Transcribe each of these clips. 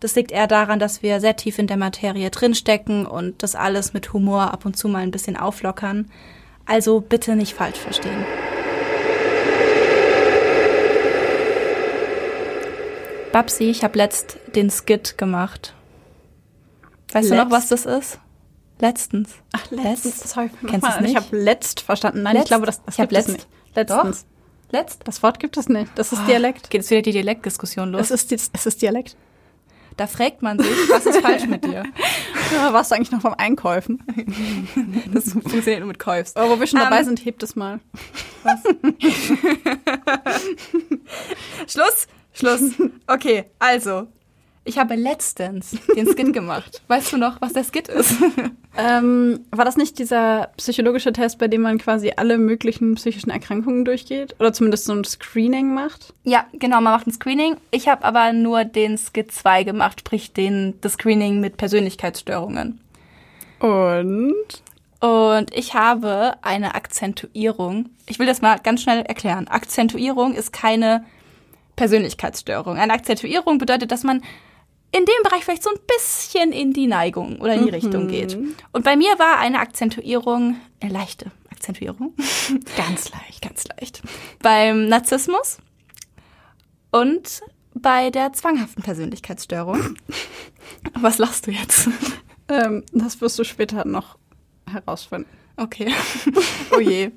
Das liegt eher daran, dass wir sehr tief in der Materie drinstecken und das alles mit Humor ab und zu mal ein bisschen auflockern. Also bitte nicht falsch verstehen. Babsi, ich habe letzt den Skit gemacht. Weißt letzt? du noch, was das ist? Letztens. Ach, letztens. Letzt. Sorry, Kennst du es nicht? Ich habe letzt verstanden. Nein, letzt? ich glaube, das, das ich gibt letzt. es nicht. Letztens. Doch. Letzt? Das Wort gibt es nicht. Das ist oh, Dialekt. Geht jetzt wieder die Dialektdiskussion los? Es ist, es ist Dialekt. Da fragt man sich, was ist falsch mit dir? Ja, warst du eigentlich noch vom Einkaufen? Das funktioniert nur mit Käufst. Aber wo wir schon um, dabei sind, hebt es mal. Was? Schluss, Schluss. Okay, also, ich habe letztens den Skit gemacht. Weißt du noch, was der Skit ist? Ähm, war das nicht dieser psychologische Test, bei dem man quasi alle möglichen psychischen Erkrankungen durchgeht? Oder zumindest so ein Screening macht? Ja, genau, man macht ein Screening. Ich habe aber nur den Skit 2 gemacht, sprich den, das Screening mit Persönlichkeitsstörungen. Und? Und ich habe eine Akzentuierung. Ich will das mal ganz schnell erklären. Akzentuierung ist keine Persönlichkeitsstörung. Eine Akzentuierung bedeutet, dass man in dem Bereich vielleicht so ein bisschen in die Neigung oder in die mhm. Richtung geht. Und bei mir war eine Akzentuierung, eine leichte Akzentuierung. ganz leicht, ganz leicht. Beim Narzissmus und bei der zwanghaften Persönlichkeitsstörung. Was lachst du jetzt? Ähm, das wirst du später noch herausfinden. Okay. oh je.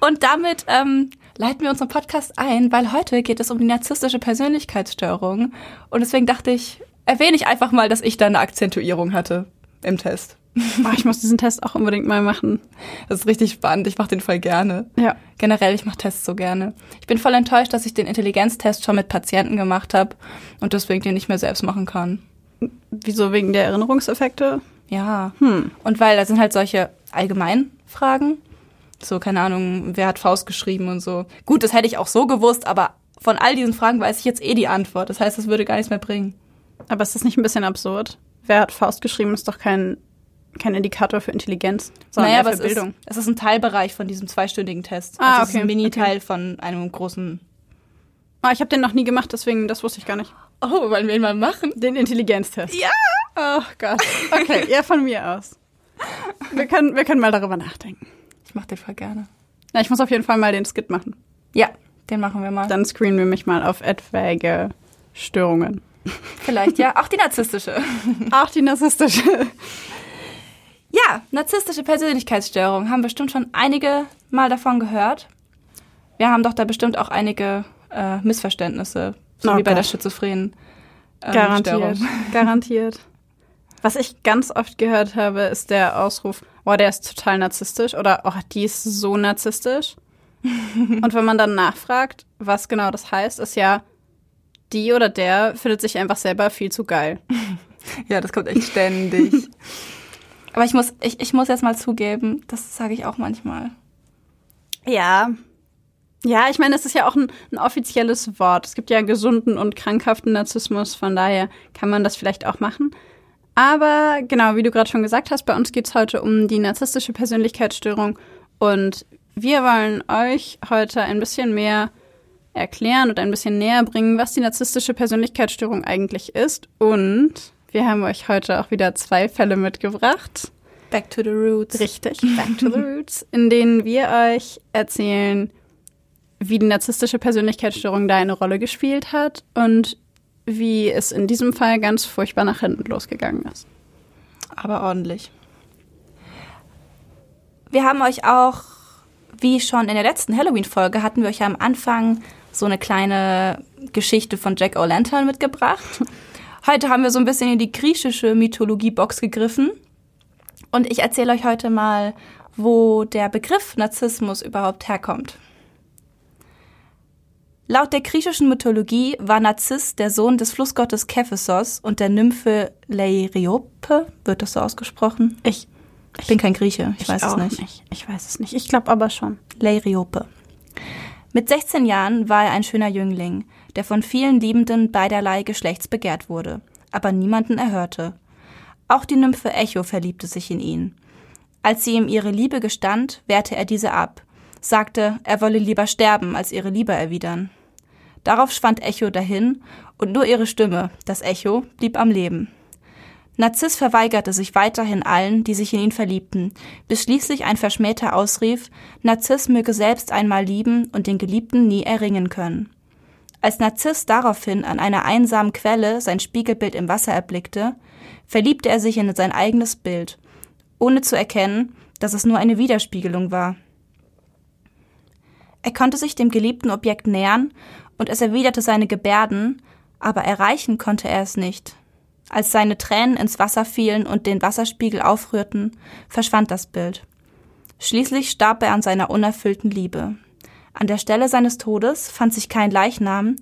Und damit ähm, leiten wir unseren Podcast ein, weil heute geht es um die narzisstische Persönlichkeitsstörung. Und deswegen dachte ich, erwähne ich einfach mal, dass ich da eine Akzentuierung hatte im Test. Oh, ich muss diesen Test auch unbedingt mal machen. Das ist richtig spannend. Ich mache den voll gerne. Ja. Generell, ich mache Tests so gerne. Ich bin voll enttäuscht, dass ich den Intelligenztest schon mit Patienten gemacht habe und deswegen den nicht mehr selbst machen kann. Wieso? Wegen der Erinnerungseffekte? Ja. Hm. Und weil da sind halt solche Allgemeinfragen. So, keine Ahnung, wer hat Faust geschrieben und so. Gut, das hätte ich auch so gewusst, aber von all diesen Fragen weiß ich jetzt eh die Antwort. Das heißt, das würde gar nichts mehr bringen. Aber ist das nicht ein bisschen absurd? Wer hat Faust geschrieben, ist doch kein, kein Indikator für Intelligenz, sondern naja, für es Bildung. Ist, es ist ein Teilbereich von diesem zweistündigen Test. Ah, also okay. Es ist ein Miniteil okay. von einem großen. Ah, ich habe den noch nie gemacht, deswegen, das wusste ich gar nicht. Oh, wollen wir ihn mal machen? Den Intelligenztest. Ja! Oh Gott. Okay, ja, von mir aus. Wir können, wir können mal darüber nachdenken. Ich mache den voll gerne. Ja, ich muss auf jeden Fall mal den Skit machen. Ja, den machen wir mal. Dann screenen wir mich mal auf etwaige Störungen. Vielleicht, ja. Auch die narzisstische. Auch die narzisstische. Ja, narzisstische Persönlichkeitsstörung. Haben bestimmt schon einige Mal davon gehört. Wir haben doch da bestimmt auch einige äh, Missverständnisse, so Oh wie bei Gott. der schizophrenen ähm, Garantiert. Störung. Garantiert. Was ich ganz oft gehört habe, ist der Ausruf, oh, der ist total narzisstisch oder oh, die ist so narzisstisch. Und wenn man dann nachfragt, was genau das heißt, ist ja, die oder der findet sich einfach selber viel zu geil. Ja, das kommt echt ständig. Aber ich muss, ich, ich muss jetzt mal zugeben, das sage ich auch manchmal. Ja. Ja, ich meine, es ist ja auch ein, ein offizielles Wort. Es gibt ja gesunden und krankhaften Narzissmus, von daher kann man das vielleicht auch machen. Aber genau, wie du gerade schon gesagt hast, bei uns geht es heute um die narzisstische Persönlichkeitsstörung und wir wollen euch heute ein bisschen mehr erklären und ein bisschen näher bringen, was die narzisstische Persönlichkeitsstörung eigentlich ist. Und wir haben euch heute auch wieder zwei Fälle mitgebracht. Back to the roots. Richtig, Back to the Roots, in denen wir euch erzählen, wie die narzisstische Persönlichkeitsstörung da eine Rolle gespielt hat und wie es in diesem Fall ganz furchtbar nach hinten losgegangen ist. Aber ordentlich. Wir haben euch auch, wie schon in der letzten Halloween-Folge, hatten wir euch am Anfang so eine kleine Geschichte von Jack O'Lantern mitgebracht. Heute haben wir so ein bisschen in die griechische Mythologie-Box gegriffen. Und ich erzähle euch heute mal, wo der Begriff Narzissmus überhaupt herkommt. Laut der griechischen Mythologie war Narziss der Sohn des Flussgottes Kephisos und der Nymphe Leiriope. Wird das so ausgesprochen? Ich, ich bin kein Grieche, ich, ich weiß es nicht. nicht. Ich weiß es nicht. Ich glaube aber schon. Leiriope. Mit 16 Jahren war er ein schöner Jüngling, der von vielen Liebenden beiderlei Geschlechts begehrt wurde, aber niemanden erhörte. Auch die Nymphe Echo verliebte sich in ihn. Als sie ihm ihre Liebe gestand, wehrte er diese ab sagte, er wolle lieber sterben, als ihre Liebe erwidern. Darauf schwand Echo dahin, und nur ihre Stimme, das Echo, blieb am Leben. Narziss verweigerte sich weiterhin allen, die sich in ihn verliebten, bis schließlich ein Verschmähter ausrief, Narziss möge selbst einmal lieben und den Geliebten nie erringen können. Als Narziss daraufhin an einer einsamen Quelle sein Spiegelbild im Wasser erblickte, verliebte er sich in sein eigenes Bild, ohne zu erkennen, dass es nur eine Widerspiegelung war. Er konnte sich dem geliebten Objekt nähern und es erwiderte seine Gebärden, aber erreichen konnte er es nicht. Als seine Tränen ins Wasser fielen und den Wasserspiegel aufrührten, verschwand das Bild. Schließlich starb er an seiner unerfüllten Liebe. An der Stelle seines Todes fand sich kein Leichnam,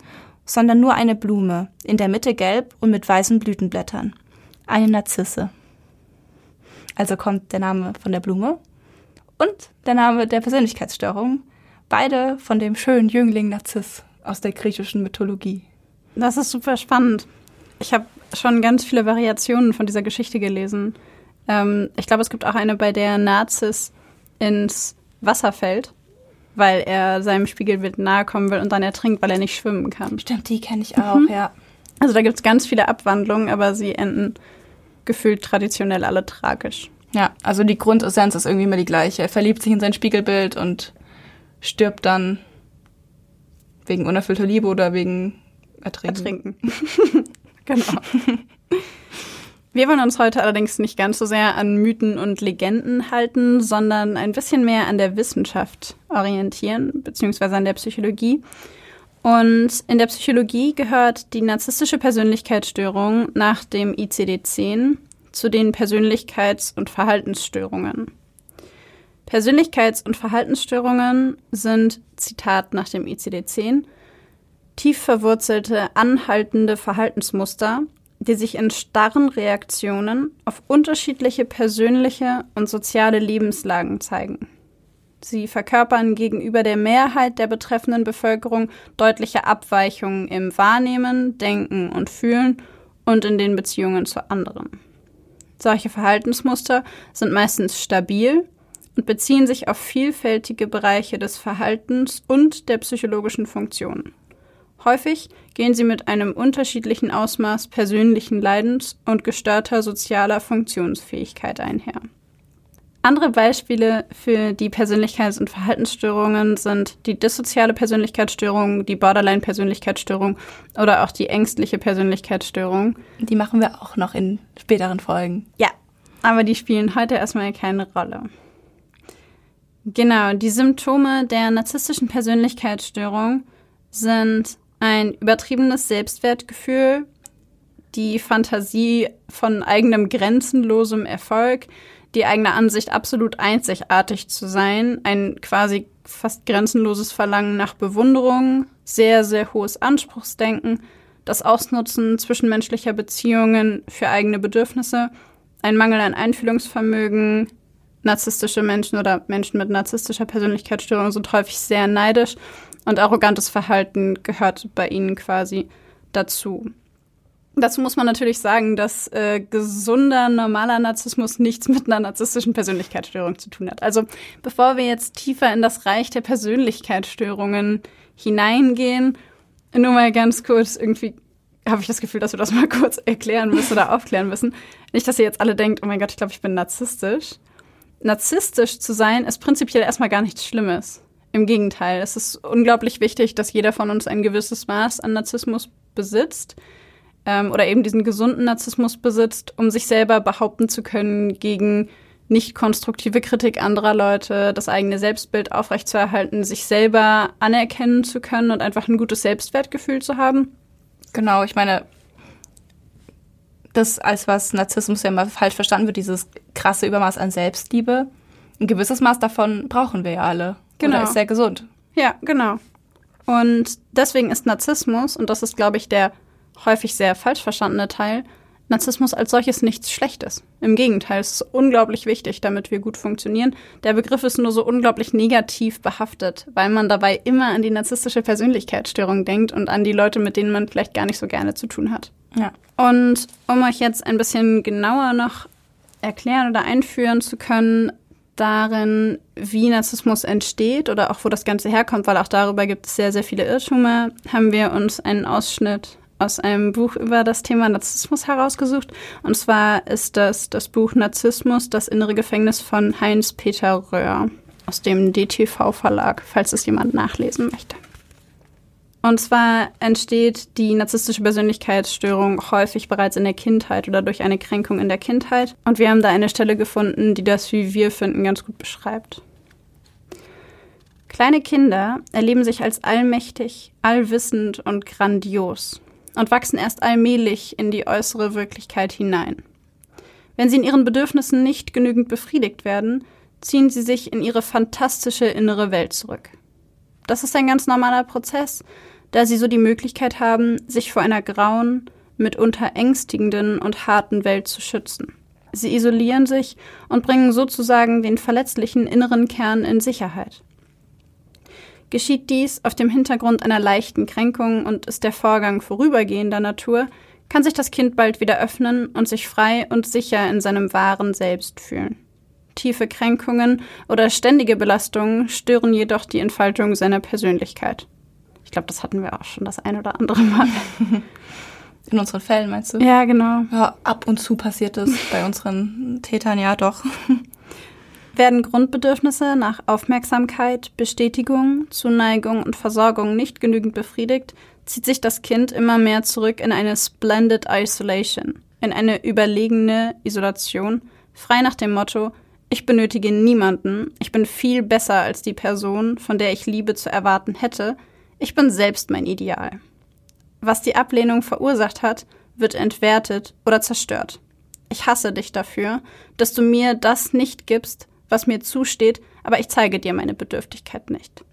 sondern nur eine Blume, in der Mitte gelb und mit weißen Blütenblättern. Eine Narzisse. Also kommt der Name von der Blume und der Name der Persönlichkeitsstörung, Beide von dem schönen Jüngling Narziss aus der griechischen Mythologie. Das ist super spannend. Ich habe schon ganz viele Variationen von dieser Geschichte gelesen. Ähm, ich glaube, es gibt auch eine, bei der Narziss ins Wasser fällt, weil er seinem Spiegelbild nahe kommen will und dann ertrinkt, weil er nicht schwimmen kann. Stimmt, die kenne ich auch, mhm. ja. Also da gibt es ganz viele Abwandlungen, aber sie enden gefühlt traditionell alle tragisch. Ja, also die Grundessenz ist irgendwie immer die gleiche. Er verliebt sich in sein Spiegelbild und stirbt dann wegen unerfüllter Liebe oder wegen Ertrinken. Ertrinken. genau. Wir wollen uns heute allerdings nicht ganz so sehr an Mythen und Legenden halten, sondern ein bisschen mehr an der Wissenschaft orientieren, beziehungsweise an der Psychologie. Und in der Psychologie gehört die narzisstische Persönlichkeitsstörung nach dem ICD-10 zu den Persönlichkeits- und Verhaltensstörungen. Persönlichkeits- und Verhaltensstörungen sind, Zitat nach dem ICD-10, tief verwurzelte, anhaltende Verhaltensmuster, die sich in starren Reaktionen auf unterschiedliche persönliche und soziale Lebenslagen zeigen. Sie verkörpern gegenüber der Mehrheit der betreffenden Bevölkerung deutliche Abweichungen im Wahrnehmen, Denken und Fühlen und in den Beziehungen zu anderen. Solche Verhaltensmuster sind meistens stabil und beziehen sich auf vielfältige Bereiche des Verhaltens und der psychologischen Funktionen. Häufig gehen sie mit einem unterschiedlichen Ausmaß persönlichen Leidens und gestörter sozialer Funktionsfähigkeit einher. Andere Beispiele für die Persönlichkeits- und Verhaltensstörungen sind die dissoziale Persönlichkeitsstörung, die Borderline-Persönlichkeitsstörung oder auch die ängstliche Persönlichkeitsstörung. Die machen wir auch noch in späteren Folgen. Ja, aber die spielen heute erstmal keine Rolle. Genau, die Symptome der narzisstischen Persönlichkeitsstörung sind ein übertriebenes Selbstwertgefühl, die Fantasie von eigenem grenzenlosem Erfolg, die eigene Ansicht absolut einzigartig zu sein, ein quasi fast grenzenloses Verlangen nach Bewunderung, sehr, sehr hohes Anspruchsdenken, das Ausnutzen zwischenmenschlicher Beziehungen für eigene Bedürfnisse, ein Mangel an Einfühlungsvermögen, narzisstische Menschen oder Menschen mit narzisstischer Persönlichkeitsstörung sind häufig sehr neidisch und arrogantes Verhalten gehört bei ihnen quasi dazu. Dazu muss man natürlich sagen, dass äh, gesunder, normaler Narzissmus nichts mit einer narzisstischen Persönlichkeitsstörung zu tun hat. Also bevor wir jetzt tiefer in das Reich der Persönlichkeitsstörungen hineingehen, nur mal ganz kurz irgendwie habe ich das Gefühl, dass wir das mal kurz erklären müssen oder aufklären müssen. Nicht, dass ihr jetzt alle denkt, oh mein Gott, ich glaube, ich bin narzisstisch narzisstisch zu sein ist prinzipiell erstmal gar nichts Schlimmes. Im Gegenteil, es ist unglaublich wichtig, dass jeder von uns ein gewisses Maß an Narzissmus besitzt ähm, oder eben diesen gesunden Narzissmus besitzt, um sich selber behaupten zu können gegen nicht konstruktive Kritik anderer Leute, das eigene Selbstbild aufrechtzuerhalten, sich selber anerkennen zu können und einfach ein gutes Selbstwertgefühl zu haben. Genau, ich meine, das als was Narzissmus ja immer falsch verstanden wird, dieses krasse Übermaß an Selbstliebe. Ein gewisses Maß davon brauchen wir ja alle. Genau. Oder ist sehr gesund. Ja, genau. Und deswegen ist Narzissmus, und das ist, glaube ich, der häufig sehr falsch verstandene Teil, Narzissmus als solches nichts Schlechtes. Im Gegenteil, es ist unglaublich wichtig, damit wir gut funktionieren. Der Begriff ist nur so unglaublich negativ behaftet, weil man dabei immer an die narzisstische Persönlichkeitsstörung denkt und an die Leute, mit denen man vielleicht gar nicht so gerne zu tun hat. Ja. Und um euch jetzt ein bisschen genauer noch erklären oder einführen zu können, darin, wie Narzissmus entsteht oder auch wo das Ganze herkommt, weil auch darüber gibt es sehr, sehr viele Irrtümer, haben wir uns einen Ausschnitt aus einem Buch über das Thema Narzissmus herausgesucht. Und zwar ist das das Buch Narzissmus, das innere Gefängnis von Heinz-Peter Röhr aus dem DTV-Verlag, falls es jemand nachlesen möchte. Und zwar entsteht die narzisstische Persönlichkeitsstörung häufig bereits in der Kindheit oder durch eine Kränkung in der Kindheit. Und wir haben da eine Stelle gefunden, die das, wie wir finden, ganz gut beschreibt. Kleine Kinder erleben sich als allmächtig, allwissend und grandios und wachsen erst allmählich in die äußere Wirklichkeit hinein. Wenn sie in ihren Bedürfnissen nicht genügend befriedigt werden, ziehen sie sich in ihre fantastische innere Welt zurück. Das ist ein ganz normaler Prozess, da sie so die Möglichkeit haben, sich vor einer grauen, mitunter ängstigenden und harten Welt zu schützen. Sie isolieren sich und bringen sozusagen den verletzlichen inneren Kern in Sicherheit. Geschieht dies auf dem Hintergrund einer leichten Kränkung und ist der Vorgang vorübergehender Natur, kann sich das Kind bald wieder öffnen und sich frei und sicher in seinem wahren Selbst fühlen. Tiefe Kränkungen oder ständige Belastungen stören jedoch die Entfaltung seiner Persönlichkeit. Ich glaube, das hatten wir auch schon das ein oder andere Mal. In unseren Fällen meinst du? Ja, genau. Ja, ab und zu passiert es bei unseren Tätern ja doch. Werden Grundbedürfnisse nach Aufmerksamkeit, Bestätigung, Zuneigung und Versorgung nicht genügend befriedigt, zieht sich das Kind immer mehr zurück in eine splendid isolation, in eine überlegene Isolation, frei nach dem Motto, ich benötige niemanden, ich bin viel besser als die Person, von der ich Liebe zu erwarten hätte, ich bin selbst mein Ideal. Was die Ablehnung verursacht hat, wird entwertet oder zerstört. Ich hasse dich dafür, dass du mir das nicht gibst, was mir zusteht, aber ich zeige dir meine Bedürftigkeit nicht.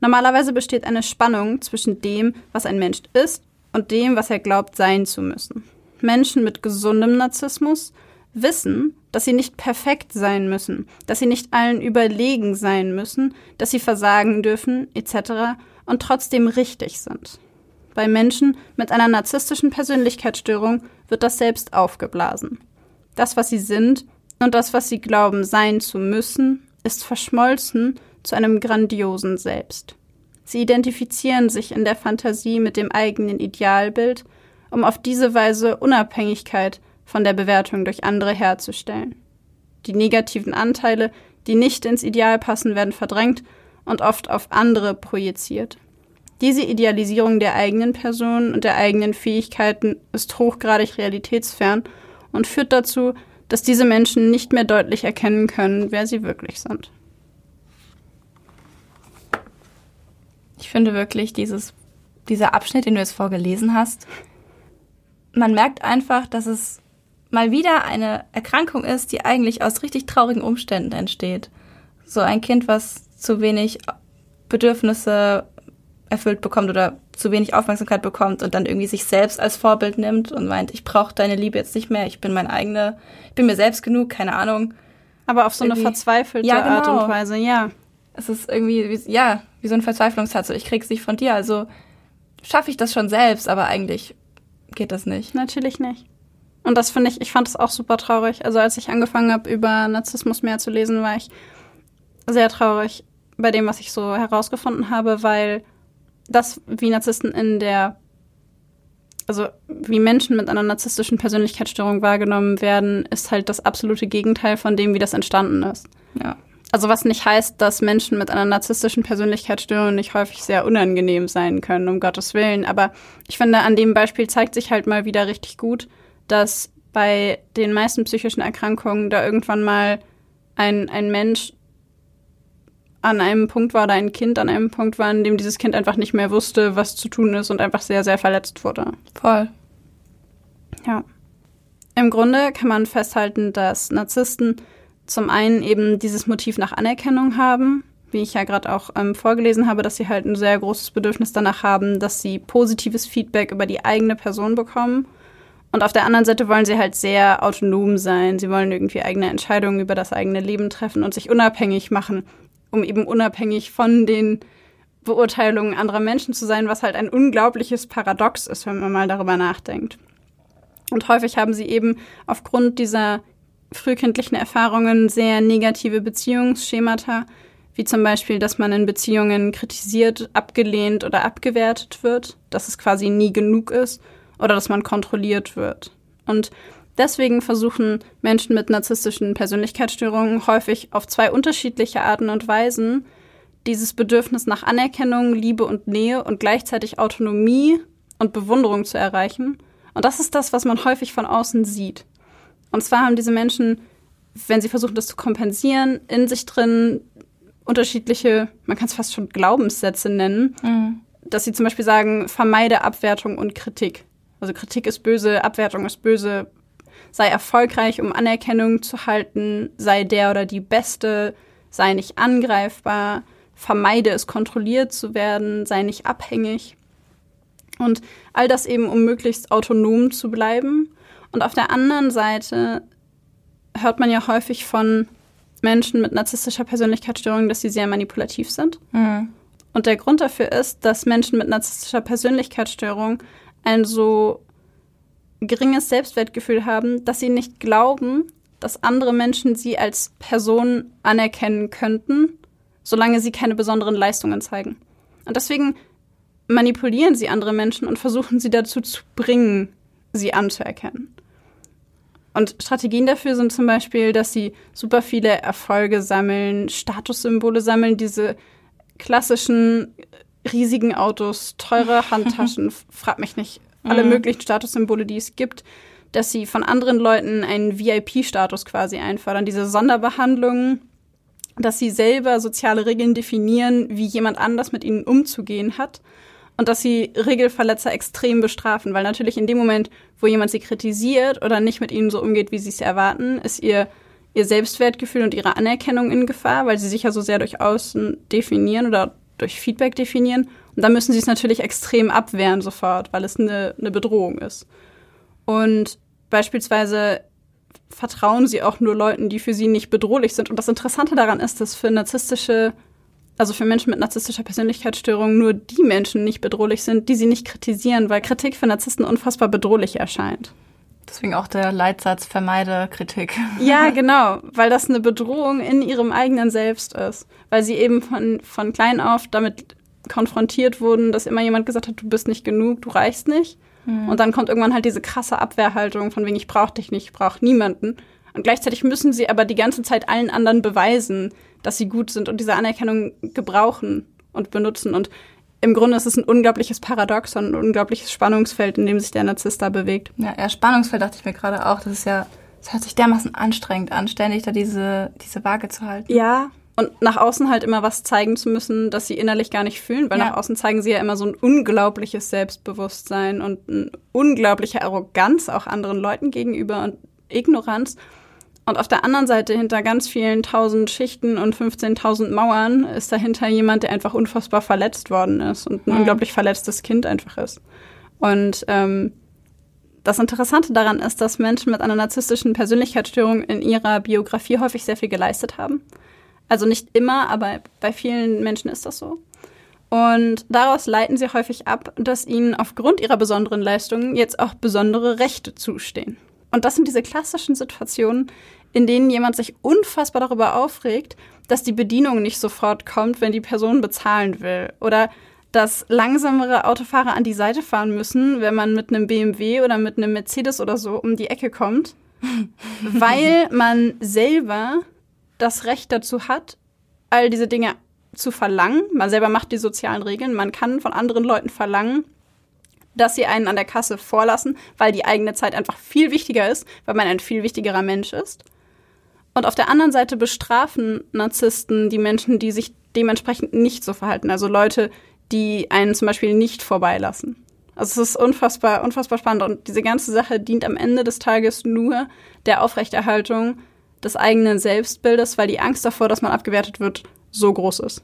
Normalerweise besteht eine Spannung zwischen dem, was ein Mensch ist, und dem, was er glaubt sein zu müssen. Menschen mit gesundem Narzissmus wissen, dass sie nicht perfekt sein müssen, dass sie nicht allen überlegen sein müssen, dass sie versagen dürfen, etc. und trotzdem richtig sind. Bei Menschen mit einer narzisstischen Persönlichkeitsstörung wird das selbst aufgeblasen. Das, was sie sind, und das, was sie glauben sein zu müssen, ist verschmolzen zu einem grandiosen Selbst. Sie identifizieren sich in der Fantasie mit dem eigenen Idealbild, um auf diese Weise Unabhängigkeit von der Bewertung durch andere herzustellen. Die negativen Anteile, die nicht ins Ideal passen, werden verdrängt und oft auf andere projiziert. Diese Idealisierung der eigenen Person und der eigenen Fähigkeiten ist hochgradig realitätsfern und führt dazu, dass diese Menschen nicht mehr deutlich erkennen können, wer sie wirklich sind. Ich finde wirklich dieses, dieser Abschnitt, den du jetzt vorgelesen hast, man merkt einfach, dass es mal wieder eine Erkrankung ist, die eigentlich aus richtig traurigen Umständen entsteht. So ein Kind, was zu wenig Bedürfnisse erfüllt bekommt oder zu wenig Aufmerksamkeit bekommt und dann irgendwie sich selbst als Vorbild nimmt und meint, ich brauche deine Liebe jetzt nicht mehr, ich bin mein eigene, ich bin mir selbst genug, keine Ahnung. Aber auf so irgendwie, eine verzweifelte ja, genau. Art und Weise, ja. Es ist irgendwie, wie, ja, wie so ein Verzweiflungsherz, so ich krieg's nicht von dir, also schaffe ich das schon selbst, aber eigentlich geht das nicht. Natürlich nicht. Und das finde ich, ich fand es auch super traurig. Also als ich angefangen habe, über Narzissmus mehr zu lesen, war ich sehr traurig bei dem, was ich so herausgefunden habe, weil das, wie Narzissten in der, also wie Menschen mit einer narzisstischen Persönlichkeitsstörung wahrgenommen werden, ist halt das absolute Gegenteil von dem, wie das entstanden ist. Ja. Also was nicht heißt, dass Menschen mit einer narzisstischen Persönlichkeitsstörung nicht häufig sehr unangenehm sein können, um Gottes Willen. Aber ich finde, an dem Beispiel zeigt sich halt mal wieder richtig gut, dass bei den meisten psychischen Erkrankungen da irgendwann mal ein, ein Mensch an einem Punkt war oder ein Kind an einem Punkt war, in dem dieses Kind einfach nicht mehr wusste, was zu tun ist und einfach sehr, sehr verletzt wurde. Voll. Ja. Im Grunde kann man festhalten, dass Narzissten zum einen eben dieses Motiv nach Anerkennung haben, wie ich ja gerade auch ähm, vorgelesen habe, dass sie halt ein sehr großes Bedürfnis danach haben, dass sie positives Feedback über die eigene Person bekommen. Und auf der anderen Seite wollen sie halt sehr autonom sein. Sie wollen irgendwie eigene Entscheidungen über das eigene Leben treffen und sich unabhängig machen, um eben unabhängig von den Beurteilungen anderer Menschen zu sein, was halt ein unglaubliches Paradox ist, wenn man mal darüber nachdenkt. Und häufig haben sie eben aufgrund dieser frühkindlichen Erfahrungen sehr negative Beziehungsschemata, wie zum Beispiel, dass man in Beziehungen kritisiert, abgelehnt oder abgewertet wird, dass es quasi nie genug ist oder dass man kontrolliert wird. Und deswegen versuchen Menschen mit narzisstischen Persönlichkeitsstörungen häufig auf zwei unterschiedliche Arten und Weisen dieses Bedürfnis nach Anerkennung, Liebe und Nähe und gleichzeitig Autonomie und Bewunderung zu erreichen – und das ist das, was man häufig von außen sieht. Und zwar haben diese Menschen, wenn sie versuchen, das zu kompensieren, in sich drin unterschiedliche, man kann es fast schon Glaubenssätze nennen, mhm. dass sie zum Beispiel sagen, vermeide Abwertung und Kritik. Also Kritik ist böse, Abwertung ist böse, sei erfolgreich, um Anerkennung zu halten, sei der oder die Beste, sei nicht angreifbar, vermeide es, kontrolliert zu werden, sei nicht abhängig. Und all das eben, um möglichst autonom zu bleiben. Und auf der anderen Seite hört man ja häufig von Menschen mit narzisstischer Persönlichkeitsstörung, dass sie sehr manipulativ sind. Mhm. Und der Grund dafür ist, dass Menschen mit narzisstischer Persönlichkeitsstörung ein so geringes Selbstwertgefühl haben, dass sie nicht glauben, dass andere Menschen sie als Person anerkennen könnten, solange sie keine besonderen Leistungen zeigen. Und deswegen manipulieren sie andere Menschen und versuchen sie dazu zu bringen, sie anzuerkennen. Und Strategien dafür sind zum Beispiel, dass sie super viele Erfolge sammeln, Statussymbole sammeln, diese klassischen riesigen Autos, teure Handtaschen, frag mich nicht, alle mhm. möglichen Statussymbole, die es gibt, dass sie von anderen Leuten einen VIP-Status quasi einfordern, diese Sonderbehandlungen, dass sie selber soziale Regeln definieren, wie jemand anders mit ihnen umzugehen hat und dass sie Regelverletzer extrem bestrafen, weil natürlich in dem Moment, wo jemand sie kritisiert oder nicht mit ihnen so umgeht, wie sie es erwarten, ist ihr ihr Selbstwertgefühl und ihre Anerkennung in Gefahr, weil sie sich ja so sehr durch Außen definieren oder durch Feedback definieren. Und dann müssen sie es natürlich extrem abwehren sofort, weil es eine, eine Bedrohung ist. Und beispielsweise vertrauen sie auch nur Leuten, die für sie nicht bedrohlich sind. Und das Interessante daran ist, dass für narzisstische also für Menschen mit narzisstischer Persönlichkeitsstörung nur die Menschen nicht bedrohlich sind, die sie nicht kritisieren, weil Kritik für Narzissten unfassbar bedrohlich erscheint. Deswegen auch der Leitsatz vermeide Kritik. Ja, genau, weil das eine Bedrohung in ihrem eigenen Selbst ist, weil sie eben von, von klein auf damit konfrontiert wurden, dass immer jemand gesagt hat, du bist nicht genug, du reichst nicht. Mhm. Und dann kommt irgendwann halt diese krasse Abwehrhaltung von wegen, ich brauche dich nicht, ich brauche niemanden. Und gleichzeitig müssen sie aber die ganze Zeit allen anderen beweisen, dass sie gut sind und diese Anerkennung gebrauchen und benutzen. Und im Grunde ist es ein unglaubliches Paradoxon, ein unglaubliches Spannungsfeld, in dem sich der Narzisst da bewegt. Ja, ja, Spannungsfeld dachte ich mir gerade auch. Das ist ja, das hört sich dermaßen anstrengend an, ständig da diese, diese Waage zu halten. Ja, und nach außen halt immer was zeigen zu müssen, das sie innerlich gar nicht fühlen, weil ja. nach außen zeigen sie ja immer so ein unglaubliches Selbstbewusstsein und eine unglaubliche Arroganz auch anderen Leuten gegenüber und Ignoranz. Und auf der anderen Seite, hinter ganz vielen tausend Schichten und 15.000 Mauern, ist dahinter jemand, der einfach unfassbar verletzt worden ist und ein mhm. unglaublich verletztes Kind einfach ist. Und ähm, das Interessante daran ist, dass Menschen mit einer narzisstischen Persönlichkeitsstörung in ihrer Biografie häufig sehr viel geleistet haben. Also nicht immer, aber bei vielen Menschen ist das so. Und daraus leiten sie häufig ab, dass ihnen aufgrund ihrer besonderen Leistungen jetzt auch besondere Rechte zustehen. Und das sind diese klassischen Situationen, in denen jemand sich unfassbar darüber aufregt, dass die Bedienung nicht sofort kommt, wenn die Person bezahlen will. Oder dass langsamere Autofahrer an die Seite fahren müssen, wenn man mit einem BMW oder mit einem Mercedes oder so um die Ecke kommt, weil man selber das Recht dazu hat, all diese Dinge zu verlangen. Man selber macht die sozialen Regeln. Man kann von anderen Leuten verlangen, dass sie einen an der Kasse vorlassen, weil die eigene Zeit einfach viel wichtiger ist, weil man ein viel wichtigerer Mensch ist. Und auf der anderen Seite bestrafen Narzissten die Menschen, die sich dementsprechend nicht so verhalten. Also Leute, die einen zum Beispiel nicht vorbeilassen. Also es ist unfassbar, unfassbar spannend. Und diese ganze Sache dient am Ende des Tages nur der Aufrechterhaltung des eigenen Selbstbildes, weil die Angst davor, dass man abgewertet wird, so groß ist.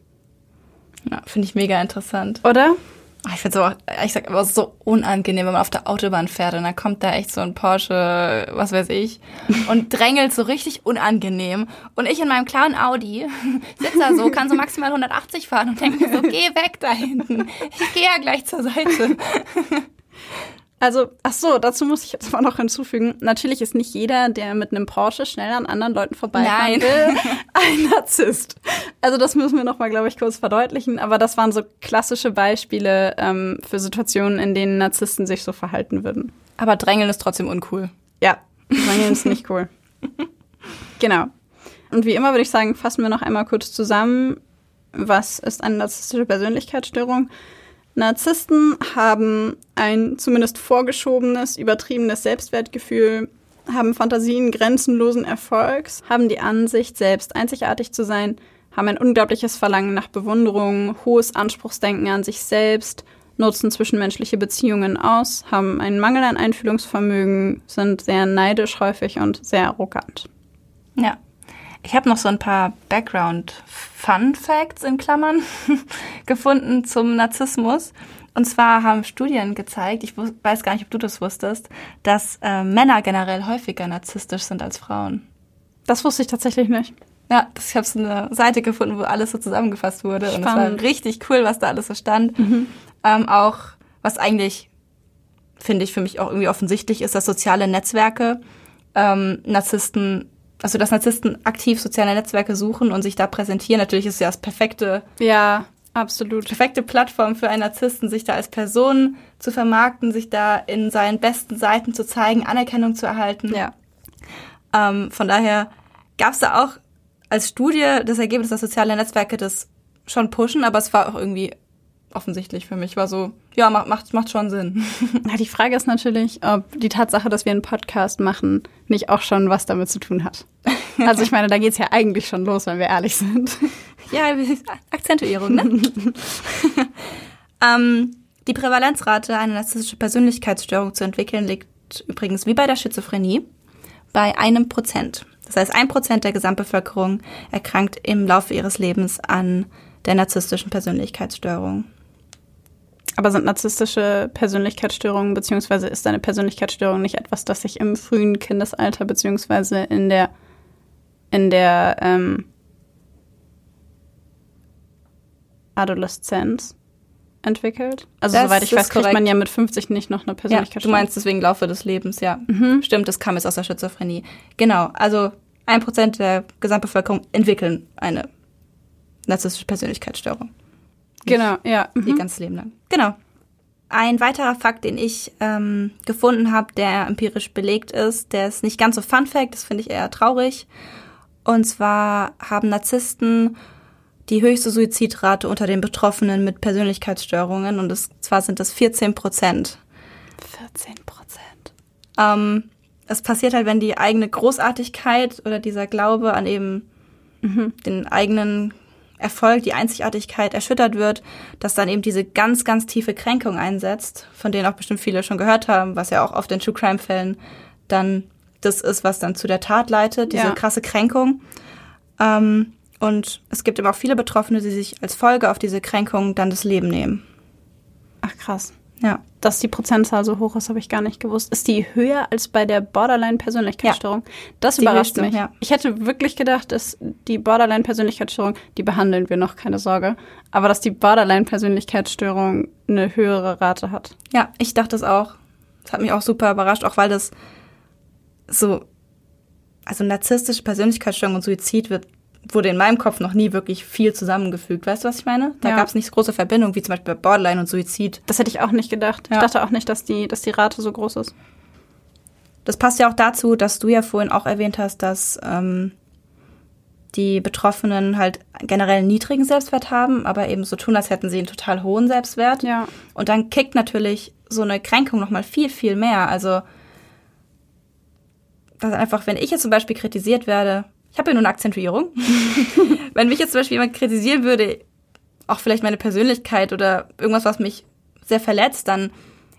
Ja, finde ich mega interessant. Oder? Ah, ich finde es auch, ich sag aber so unangenehm, wenn man auf der Autobahn fährt und dann kommt da echt so ein Porsche, was weiß ich, und drängelt so richtig unangenehm. Und ich in meinem klaren Audi sitze da so, kann so maximal 180 fahren und denke mir so, geh weg da hinten. Ich gehe ja gleich zur Seite. Also, ach so, dazu muss ich jetzt mal noch hinzufügen. Natürlich ist nicht jeder, der mit einem Porsche schnell an anderen Leuten vorbeifahren will, ein Narzisst. Also das müssen wir noch mal, glaube ich, kurz verdeutlichen. Aber das waren so klassische Beispiele ähm, für Situationen, in denen Narzissten sich so verhalten würden. Aber Drängeln ist trotzdem uncool. Ja, Drängeln ist nicht cool. Genau. Und wie immer würde ich sagen, fassen wir noch einmal kurz zusammen, was ist eine narzisstische Persönlichkeitsstörung? Narzissten haben ein zumindest vorgeschobenes, übertriebenes Selbstwertgefühl, haben Fantasien grenzenlosen Erfolgs, haben die Ansicht, selbst einzigartig zu sein, haben ein unglaubliches Verlangen nach Bewunderung, hohes Anspruchsdenken an sich selbst, nutzen zwischenmenschliche Beziehungen aus, haben einen Mangel an Einfühlungsvermögen, sind sehr neidisch häufig und sehr arrogant. Ja. Ich habe noch so ein paar Background-Fun Facts in Klammern gefunden zum Narzissmus. Und zwar haben Studien gezeigt, ich weiß gar nicht, ob du das wusstest, dass äh, Männer generell häufiger narzisstisch sind als Frauen. Das wusste ich tatsächlich nicht. Ja, das, ich habe so eine Seite gefunden, wo alles so zusammengefasst wurde. Spannend. Und es war richtig cool, was da alles so stand. Mhm. Ähm, auch, was eigentlich, finde ich, für mich auch irgendwie offensichtlich ist, dass soziale Netzwerke ähm, Narzissten also dass Narzissten aktiv soziale Netzwerke suchen und sich da präsentieren. Natürlich ist es ja das perfekte, ja, absolut perfekte Plattform für einen Narzissten, sich da als Person zu vermarkten, sich da in seinen besten Seiten zu zeigen, Anerkennung zu erhalten. Ja. Ähm, von daher gab es da auch als Studie das Ergebnis, dass soziale Netzwerke das schon pushen, aber es war auch irgendwie offensichtlich für mich. War so, ja, macht, macht, schon Sinn. Ja, die Frage ist natürlich, ob die Tatsache, dass wir einen Podcast machen, nicht auch schon was damit zu tun hat. Also ich meine, da geht's ja eigentlich schon los, wenn wir ehrlich sind. Ja, Akzentuierung, ne? ähm, die Prävalenzrate, eine narzisstische Persönlichkeitsstörung zu entwickeln, liegt übrigens wie bei der Schizophrenie bei einem Prozent. Das heißt, ein Prozent der Gesamtbevölkerung erkrankt im Laufe ihres Lebens an der narzisstischen Persönlichkeitsstörung. Aber sind narzisstische Persönlichkeitsstörungen beziehungsweise ist eine Persönlichkeitsstörung nicht etwas, das sich im frühen Kindesalter beziehungsweise in der in der ähm, Adoleszenz entwickelt? Also das soweit ich weiß, kriegt man ja mit 50 nicht noch eine Persönlichkeitsstörung. Ja, du meinst deswegen Laufe des Lebens, ja. Mhm. Stimmt, das kam jetzt aus der Schizophrenie. Genau, also ein Prozent der Gesamtbevölkerung entwickeln eine narzisstische Persönlichkeitsstörung. Genau, ja. Mhm. Ihr ganzes Leben lang. Genau. Ein weiterer Fakt, den ich ähm, gefunden habe, der empirisch belegt ist, der ist nicht ganz so Fun Fact, das finde ich eher traurig. Und zwar haben Narzissten die höchste Suizidrate unter den Betroffenen mit Persönlichkeitsstörungen und es, zwar sind das 14 Prozent. 14 Prozent. Ähm, es passiert halt, wenn die eigene Großartigkeit oder dieser Glaube an eben mhm. den eigenen Erfolg, die Einzigartigkeit erschüttert wird, dass dann eben diese ganz, ganz tiefe Kränkung einsetzt, von denen auch bestimmt viele schon gehört haben, was ja auch oft in True Crime Fällen dann das ist, was dann zu der Tat leitet, diese ja. krasse Kränkung. Ähm, und es gibt eben auch viele Betroffene, die sich als Folge auf diese Kränkung dann das Leben nehmen. Ach krass. Ja, dass die Prozentzahl so hoch ist, habe ich gar nicht gewusst. Ist die höher als bei der Borderline-Persönlichkeitsstörung? Ja, das überrascht mich. Ja. Ich hätte wirklich gedacht, dass die Borderline-Persönlichkeitsstörung, die behandeln wir noch, keine Sorge, aber dass die Borderline-Persönlichkeitsstörung eine höhere Rate hat. Ja, ich dachte es auch. Das hat mich auch super überrascht, auch weil das so, also narzisstische Persönlichkeitsstörung und Suizid wird wurde in meinem Kopf noch nie wirklich viel zusammengefügt. Weißt du, was ich meine? Da ja. gab es nicht so große Verbindung, wie zum Beispiel bei Borderline und Suizid. Das hätte ich auch nicht gedacht. Ja. Ich dachte auch nicht, dass die, dass die Rate so groß ist. Das passt ja auch dazu, dass du ja vorhin auch erwähnt hast, dass ähm, die Betroffenen halt generell einen niedrigen Selbstwert haben, aber eben so tun, als hätten sie einen total hohen Selbstwert. Ja. Und dann kickt natürlich so eine Kränkung nochmal viel, viel mehr. Also, das einfach, wenn ich jetzt zum Beispiel kritisiert werde, ich habe ja nur eine Akzentuierung, wenn mich jetzt zum Beispiel jemand kritisieren würde, auch vielleicht meine Persönlichkeit oder irgendwas, was mich sehr verletzt, dann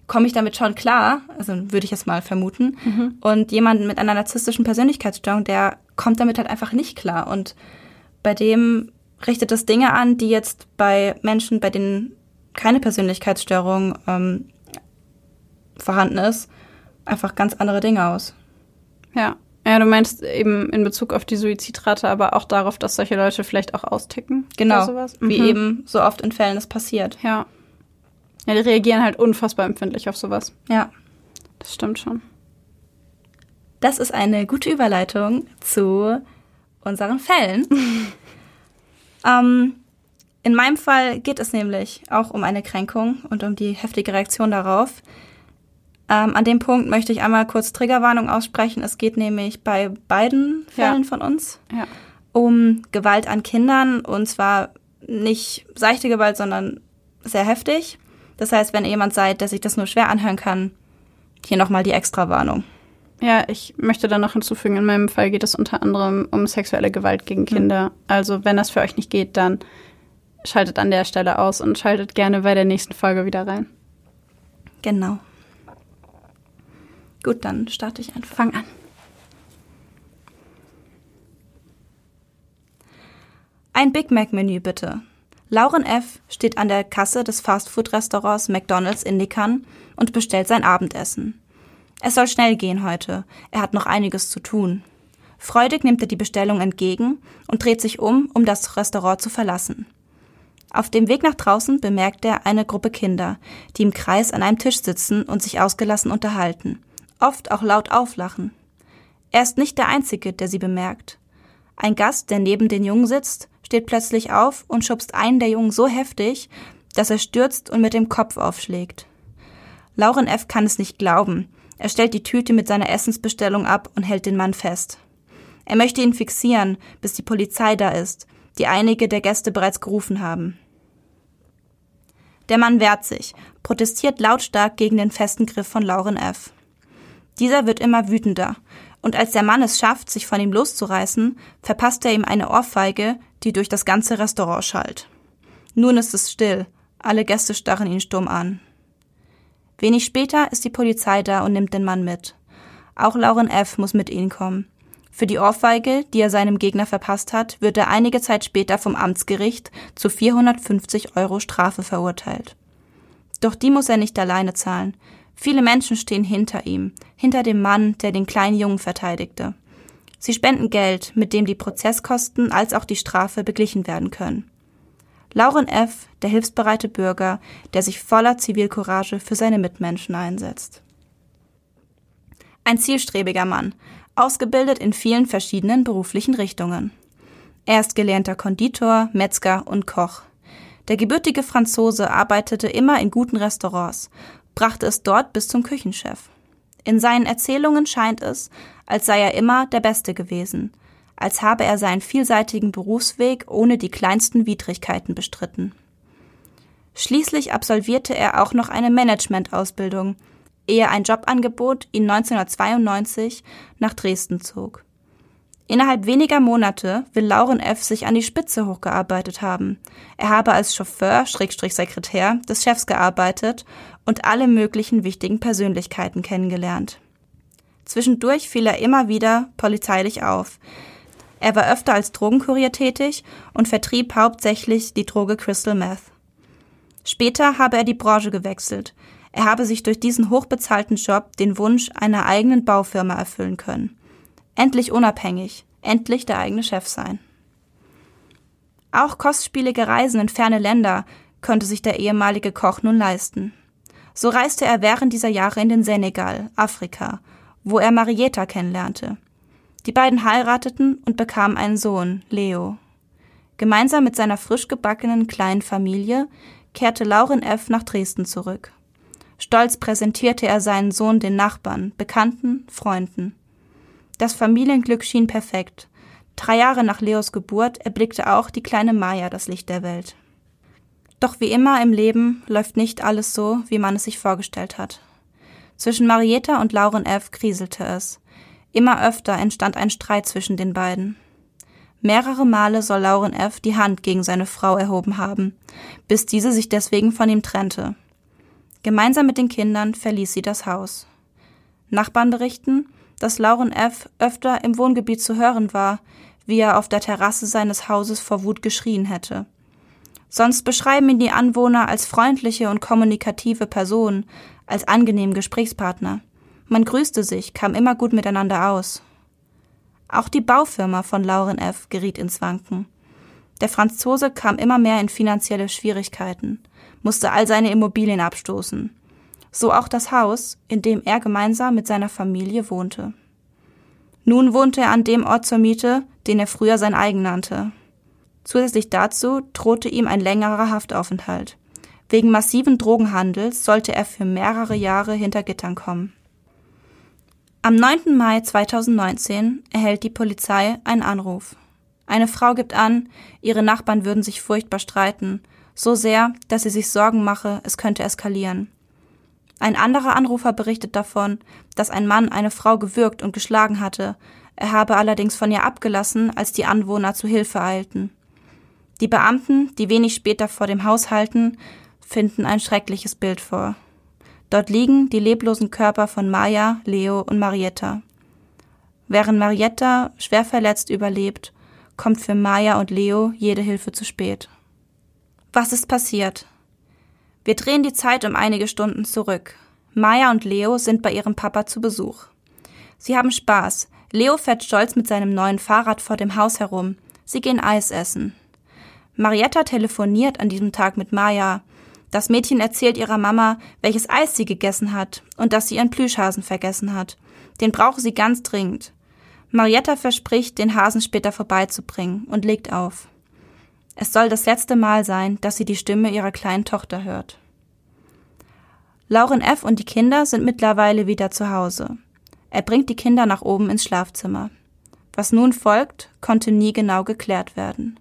komme ich damit schon klar, also würde ich jetzt mal vermuten. Mhm. Und jemand mit einer narzisstischen Persönlichkeitsstörung, der kommt damit halt einfach nicht klar. Und bei dem richtet es Dinge an, die jetzt bei Menschen, bei denen keine Persönlichkeitsstörung ähm, vorhanden ist, einfach ganz andere Dinge aus. Ja. Ja, du meinst eben in Bezug auf die Suizidrate, aber auch darauf, dass solche Leute vielleicht auch austicken. Genau. sowas. Mhm. Wie eben so oft in Fällen es passiert. Ja. Ja, die reagieren halt unfassbar empfindlich auf sowas. Ja. Das stimmt schon. Das ist eine gute Überleitung zu unseren Fällen. ähm, in meinem Fall geht es nämlich auch um eine Kränkung und um die heftige Reaktion darauf. Ähm, an dem Punkt möchte ich einmal kurz Triggerwarnung aussprechen. Es geht nämlich bei beiden Fällen ja. von uns ja. um Gewalt an Kindern und zwar nicht seichte Gewalt, sondern sehr heftig. Das heißt, wenn ihr jemand seid, der sich das nur schwer anhören kann, hier nochmal die Extrawarnung. Ja, ich möchte da noch hinzufügen, in meinem Fall geht es unter anderem um sexuelle Gewalt gegen Kinder. Mhm. Also wenn das für euch nicht geht, dann schaltet an der Stelle aus und schaltet gerne bei der nächsten Folge wieder rein. Genau. Gut, dann starte ich einfach. Fang an. Ein Big Mac-Menü bitte. Lauren F. steht an der Kasse des Fastfood-Restaurants McDonald's in Nickern und bestellt sein Abendessen. Es soll schnell gehen heute. Er hat noch einiges zu tun. Freudig nimmt er die Bestellung entgegen und dreht sich um, um das Restaurant zu verlassen. Auf dem Weg nach draußen bemerkt er eine Gruppe Kinder, die im Kreis an einem Tisch sitzen und sich ausgelassen unterhalten oft auch laut auflachen. Er ist nicht der Einzige, der sie bemerkt. Ein Gast, der neben den Jungen sitzt, steht plötzlich auf und schubst einen der Jungen so heftig, dass er stürzt und mit dem Kopf aufschlägt. Lauren F. kann es nicht glauben. Er stellt die Tüte mit seiner Essensbestellung ab und hält den Mann fest. Er möchte ihn fixieren, bis die Polizei da ist, die einige der Gäste bereits gerufen haben. Der Mann wehrt sich, protestiert lautstark gegen den festen Griff von Lauren F. Dieser wird immer wütender, und als der Mann es schafft, sich von ihm loszureißen, verpasst er ihm eine Ohrfeige, die durch das ganze Restaurant schallt. Nun ist es still, alle Gäste starren ihn stumm an. Wenig später ist die Polizei da und nimmt den Mann mit. Auch Lauren F. muss mit ihnen kommen. Für die Ohrfeige, die er seinem Gegner verpasst hat, wird er einige Zeit später vom Amtsgericht zu 450 Euro Strafe verurteilt. Doch die muss er nicht alleine zahlen. Viele Menschen stehen hinter ihm, hinter dem Mann, der den kleinen Jungen verteidigte. Sie spenden Geld, mit dem die Prozesskosten als auch die Strafe beglichen werden können. Lauren F., der hilfsbereite Bürger, der sich voller Zivilcourage für seine Mitmenschen einsetzt. Ein zielstrebiger Mann, ausgebildet in vielen verschiedenen beruflichen Richtungen. Er ist gelernter Konditor, Metzger und Koch. Der gebürtige Franzose arbeitete immer in guten Restaurants, brachte es dort bis zum Küchenchef. In seinen Erzählungen scheint es, als sei er immer der Beste gewesen, als habe er seinen vielseitigen Berufsweg ohne die kleinsten Widrigkeiten bestritten. Schließlich absolvierte er auch noch eine Managementausbildung, ehe ein Jobangebot ihn 1992 nach Dresden zog. Innerhalb weniger Monate will Lauren F. sich an die Spitze hochgearbeitet haben. Er habe als Chauffeur, Schrägstrich Sekretär des Chefs gearbeitet und alle möglichen wichtigen Persönlichkeiten kennengelernt. Zwischendurch fiel er immer wieder polizeilich auf. Er war öfter als Drogenkurier tätig und vertrieb hauptsächlich die Droge Crystal Meth. Später habe er die Branche gewechselt. Er habe sich durch diesen hochbezahlten Job den Wunsch einer eigenen Baufirma erfüllen können. Endlich unabhängig, endlich der eigene Chef sein. Auch kostspielige Reisen in ferne Länder könnte sich der ehemalige Koch nun leisten. So reiste er während dieser Jahre in den Senegal, Afrika, wo er Marietta kennenlernte. Die beiden heirateten und bekamen einen Sohn, Leo. Gemeinsam mit seiner frisch gebackenen kleinen Familie kehrte Lauren F. nach Dresden zurück. Stolz präsentierte er seinen Sohn den Nachbarn, Bekannten, Freunden. Das Familienglück schien perfekt. Drei Jahre nach Leos Geburt erblickte auch die kleine Maya das Licht der Welt. Doch wie immer im Leben läuft nicht alles so, wie man es sich vorgestellt hat. Zwischen Marietta und Lauren F. kriselte es. Immer öfter entstand ein Streit zwischen den beiden. Mehrere Male soll Lauren F. die Hand gegen seine Frau erhoben haben, bis diese sich deswegen von ihm trennte. Gemeinsam mit den Kindern verließ sie das Haus. Nachbarn berichten, dass Lauren F. öfter im Wohngebiet zu hören war, wie er auf der Terrasse seines Hauses vor Wut geschrien hätte. Sonst beschreiben ihn die Anwohner als freundliche und kommunikative Person, als angenehmen Gesprächspartner. Man grüßte sich, kam immer gut miteinander aus. Auch die Baufirma von Lauren F. geriet ins Wanken. Der Franzose kam immer mehr in finanzielle Schwierigkeiten, musste all seine Immobilien abstoßen. So auch das Haus, in dem er gemeinsam mit seiner Familie wohnte. Nun wohnte er an dem Ort zur Miete, den er früher sein eigen nannte. Zusätzlich dazu drohte ihm ein längerer Haftaufenthalt. Wegen massiven Drogenhandels sollte er für mehrere Jahre hinter Gittern kommen. Am 9. Mai 2019 erhält die Polizei einen Anruf. Eine Frau gibt an, ihre Nachbarn würden sich furchtbar streiten, so sehr, dass sie sich Sorgen mache, es könnte eskalieren. Ein anderer Anrufer berichtet davon, dass ein Mann eine Frau gewürgt und geschlagen hatte, er habe allerdings von ihr abgelassen, als die Anwohner zu Hilfe eilten. Die Beamten, die wenig später vor dem Haus halten, finden ein schreckliches Bild vor. Dort liegen die leblosen Körper von Maya, Leo und Marietta. Während Marietta schwer verletzt überlebt, kommt für Maya und Leo jede Hilfe zu spät. Was ist passiert? Wir drehen die Zeit um einige Stunden zurück. Maya und Leo sind bei ihrem Papa zu Besuch. Sie haben Spaß. Leo fährt stolz mit seinem neuen Fahrrad vor dem Haus herum. Sie gehen Eis essen. Marietta telefoniert an diesem Tag mit Maya. Das Mädchen erzählt ihrer Mama, welches Eis sie gegessen hat und dass sie ihren Plüschhasen vergessen hat. Den brauche sie ganz dringend. Marietta verspricht, den Hasen später vorbeizubringen und legt auf. Es soll das letzte Mal sein, dass sie die Stimme ihrer kleinen Tochter hört. Lauren F. und die Kinder sind mittlerweile wieder zu Hause. Er bringt die Kinder nach oben ins Schlafzimmer. Was nun folgt, konnte nie genau geklärt werden.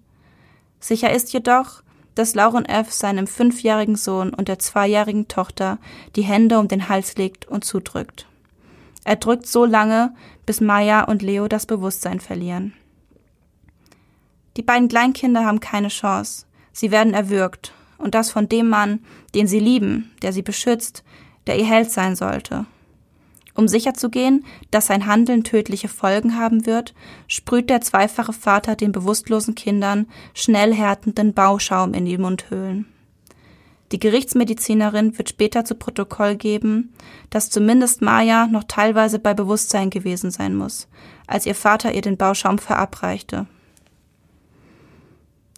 Sicher ist jedoch, dass Lauren F. seinem fünfjährigen Sohn und der zweijährigen Tochter die Hände um den Hals legt und zudrückt. Er drückt so lange, bis Maya und Leo das Bewusstsein verlieren. Die beiden Kleinkinder haben keine Chance. Sie werden erwürgt. Und das von dem Mann, den sie lieben, der sie beschützt, der ihr Held sein sollte. Um sicherzugehen, dass sein Handeln tödliche Folgen haben wird, sprüht der zweifache Vater den bewusstlosen Kindern schnell härtenden Bauschaum in die Mundhöhlen. Die Gerichtsmedizinerin wird später zu Protokoll geben, dass zumindest Maya noch teilweise bei Bewusstsein gewesen sein muss, als ihr Vater ihr den Bauschaum verabreichte.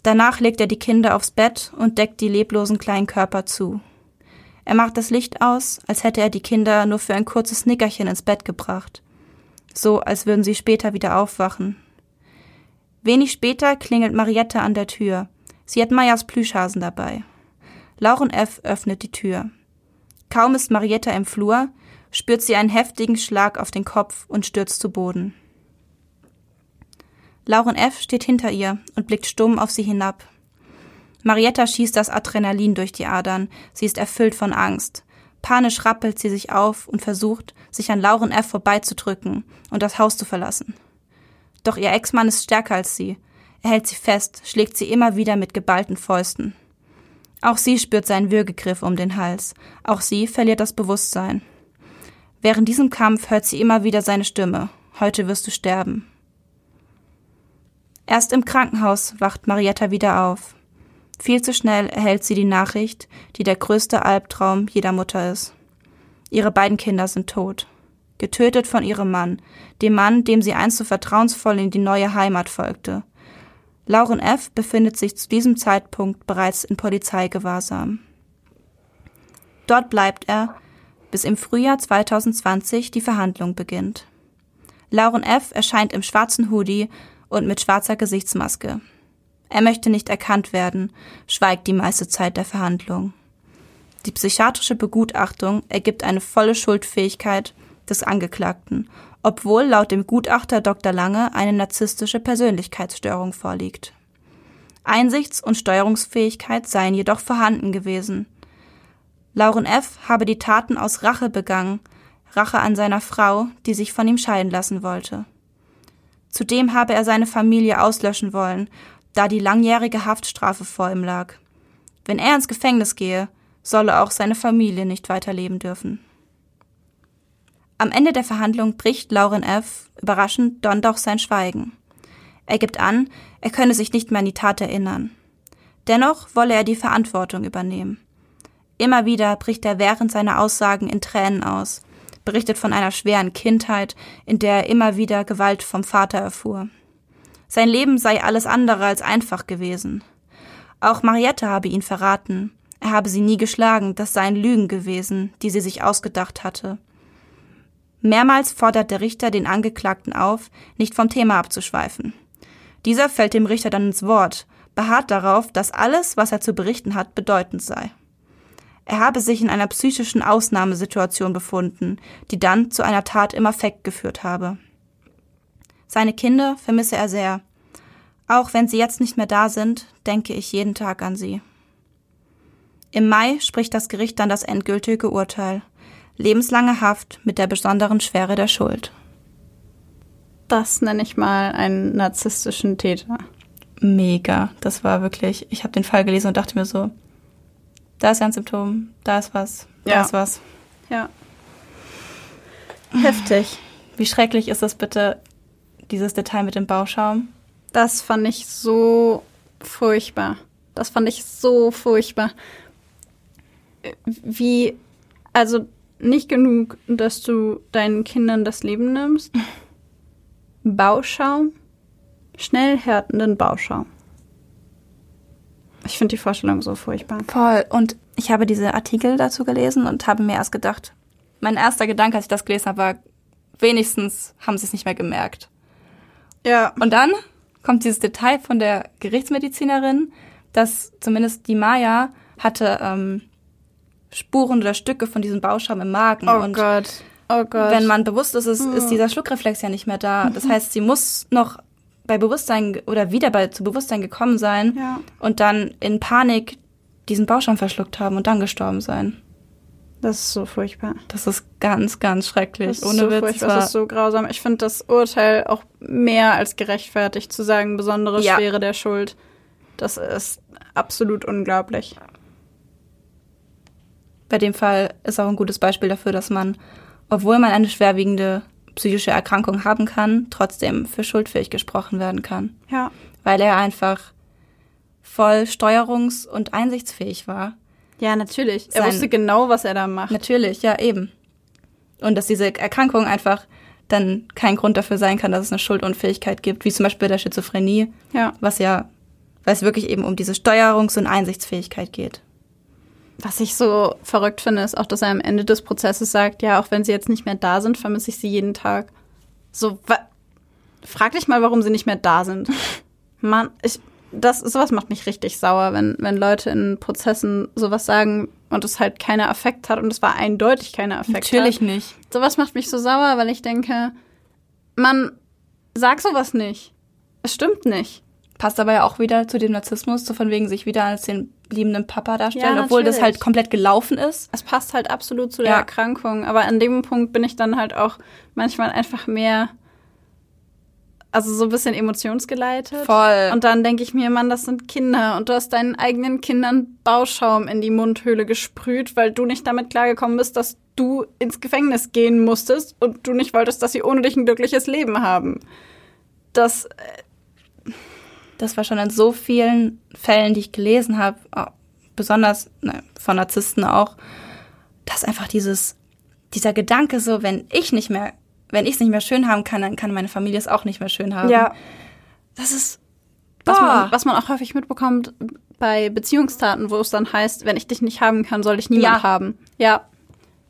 Danach legt er die Kinder aufs Bett und deckt die leblosen kleinen Körper zu. Er macht das Licht aus, als hätte er die Kinder nur für ein kurzes Nickerchen ins Bett gebracht. So, als würden sie später wieder aufwachen. Wenig später klingelt Mariette an der Tür. Sie hat Meyers Plüschhasen dabei. Lauren F. öffnet die Tür. Kaum ist Marietta im Flur, spürt sie einen heftigen Schlag auf den Kopf und stürzt zu Boden. Lauren F. steht hinter ihr und blickt stumm auf sie hinab. Marietta schießt das Adrenalin durch die Adern. Sie ist erfüllt von Angst. Panisch rappelt sie sich auf und versucht, sich an Lauren F. vorbeizudrücken und das Haus zu verlassen. Doch ihr Ex-Mann ist stärker als sie. Er hält sie fest, schlägt sie immer wieder mit geballten Fäusten. Auch sie spürt seinen Würgegriff um den Hals. Auch sie verliert das Bewusstsein. Während diesem Kampf hört sie immer wieder seine Stimme. Heute wirst du sterben. Erst im Krankenhaus wacht Marietta wieder auf. Viel zu schnell erhält sie die Nachricht, die der größte Albtraum jeder Mutter ist. Ihre beiden Kinder sind tot. Getötet von ihrem Mann, dem Mann, dem sie einst so vertrauensvoll in die neue Heimat folgte. Lauren F. befindet sich zu diesem Zeitpunkt bereits in Polizeigewahrsam. Dort bleibt er, bis im Frühjahr 2020 die Verhandlung beginnt. Lauren F. erscheint im schwarzen Hoodie und mit schwarzer Gesichtsmaske. Er möchte nicht erkannt werden, schweigt die meiste Zeit der Verhandlung. Die psychiatrische Begutachtung ergibt eine volle Schuldfähigkeit, des Angeklagten, obwohl laut dem Gutachter Dr. Lange eine narzisstische Persönlichkeitsstörung vorliegt. Einsichts- und Steuerungsfähigkeit seien jedoch vorhanden gewesen. Lauren F. habe die Taten aus Rache begangen, Rache an seiner Frau, die sich von ihm scheiden lassen wollte. Zudem habe er seine Familie auslöschen wollen, da die langjährige Haftstrafe vor ihm lag. Wenn er ins Gefängnis gehe, solle auch seine Familie nicht weiterleben dürfen. Am Ende der Verhandlung bricht Lauren F. überraschend dann doch sein Schweigen. Er gibt an, er könne sich nicht mehr an die Tat erinnern. Dennoch wolle er die Verantwortung übernehmen. Immer wieder bricht er während seiner Aussagen in Tränen aus, berichtet von einer schweren Kindheit, in der er immer wieder Gewalt vom Vater erfuhr. Sein Leben sei alles andere als einfach gewesen. Auch Mariette habe ihn verraten. Er habe sie nie geschlagen, das seien Lügen gewesen, die sie sich ausgedacht hatte. Mehrmals fordert der Richter den Angeklagten auf, nicht vom Thema abzuschweifen. Dieser fällt dem Richter dann ins Wort, beharrt darauf, dass alles, was er zu berichten hat, bedeutend sei. Er habe sich in einer psychischen Ausnahmesituation befunden, die dann zu einer Tat im Affekt geführt habe. Seine Kinder vermisse er sehr. Auch wenn sie jetzt nicht mehr da sind, denke ich jeden Tag an sie. Im Mai spricht das Gericht dann das endgültige Urteil. Lebenslange Haft mit der besonderen Schwere der Schuld. Das nenne ich mal einen narzisstischen Täter. Mega. Das war wirklich, ich habe den Fall gelesen und dachte mir so, da ist ja ein Symptom, da ist was, da Ja. ist was. Ja. Heftig. Wie schrecklich ist das bitte, dieses Detail mit dem Bauschaum? Das fand ich so furchtbar. Das fand ich so furchtbar. Wie, also nicht genug, dass du deinen Kindern das Leben nimmst. Bauschaum, schnell härtenden Bauschaum. Ich finde die Vorstellung so furchtbar. Voll. Und ich habe diese Artikel dazu gelesen und habe mir erst gedacht, mein erster Gedanke, als ich das gelesen habe, war, wenigstens haben sie es nicht mehr gemerkt. Ja. Und dann kommt dieses Detail von der Gerichtsmedizinerin, dass zumindest die Maya hatte ähm, Spuren oder Stücke von diesem Bauschaum im Magen. Oh und Gott. Oh Gott. wenn man bewusst ist, ist, ist dieser Schluckreflex ja nicht mehr da. Das heißt, sie muss noch bei Bewusstsein oder wieder bei zu Bewusstsein gekommen sein Ja. und dann in Panik diesen Bauschaum verschluckt haben und dann gestorben sein. Das ist so furchtbar. Das ist ganz, ganz schrecklich. Das ist Ohne so Witz. furchtbar, das ist so grausam. Ich finde das Urteil auch mehr als gerechtfertigt zu sagen, besondere Ja. Schwere der Schuld. Das ist absolut unglaublich. bei dem Fall ist auch ein gutes Beispiel dafür, dass man, obwohl man eine schwerwiegende psychische Erkrankung haben kann, trotzdem für schuldfähig gesprochen werden kann. Ja. Weil er einfach voll steuerungs- und einsichtsfähig war. Ja, natürlich. Er Sein- wusste genau, was er da macht. Natürlich, ja, eben. Und dass diese Erkrankung einfach dann kein Grund dafür sein kann, dass es eine Schuldunfähigkeit gibt, wie zum Beispiel bei der Schizophrenie, Ja. was ja, weil es wirklich eben um diese Steuerungs- und Einsichtsfähigkeit geht. Was ich so verrückt finde, ist auch, dass er am Ende des Prozesses sagt, ja, auch wenn sie jetzt nicht mehr da sind, vermisse ich sie jeden Tag. So, frag dich mal, warum sie nicht mehr da sind. Mann, ich, das, sowas macht mich richtig sauer, wenn, wenn Leute in Prozessen sowas sagen und es halt keiner Affekt hat und es war eindeutig keiner Affekt hat. nicht. Sowas macht mich so sauer, weil ich denke, Mann, sag sowas nicht. Es stimmt nicht. Passt aber ja auch wieder zu dem Narzissmus, so von wegen sich wieder als den liebenden Papa darstellen, Ja, obwohl das halt komplett gelaufen ist. Es passt halt absolut zu der Ja. Erkrankung, aber an dem Punkt bin ich dann halt auch manchmal einfach mehr, also so ein bisschen emotionsgeleitet. Voll. Und dann denke ich mir, Mann, das sind Kinder und du hast deinen eigenen Kindern Bauschaum in die Mundhöhle gesprüht, weil du nicht damit klargekommen bist, dass du ins Gefängnis gehen musstest und du nicht wolltest, dass sie ohne dich ein glückliches Leben haben. Das, Das war schon in so vielen Fällen, die ich gelesen habe, besonders ne, von Narzissten auch, dass einfach dieses, dieser Gedanke so, wenn ich nicht mehr, wenn ich es nicht mehr schön haben kann, dann kann meine Familie es auch nicht mehr schön haben. ja, Das ist, was boah. man, was man auch häufig mitbekommt bei Beziehungstaten, wo es dann heißt, wenn ich dich nicht haben kann, soll ich niemand Ja. haben. Ja.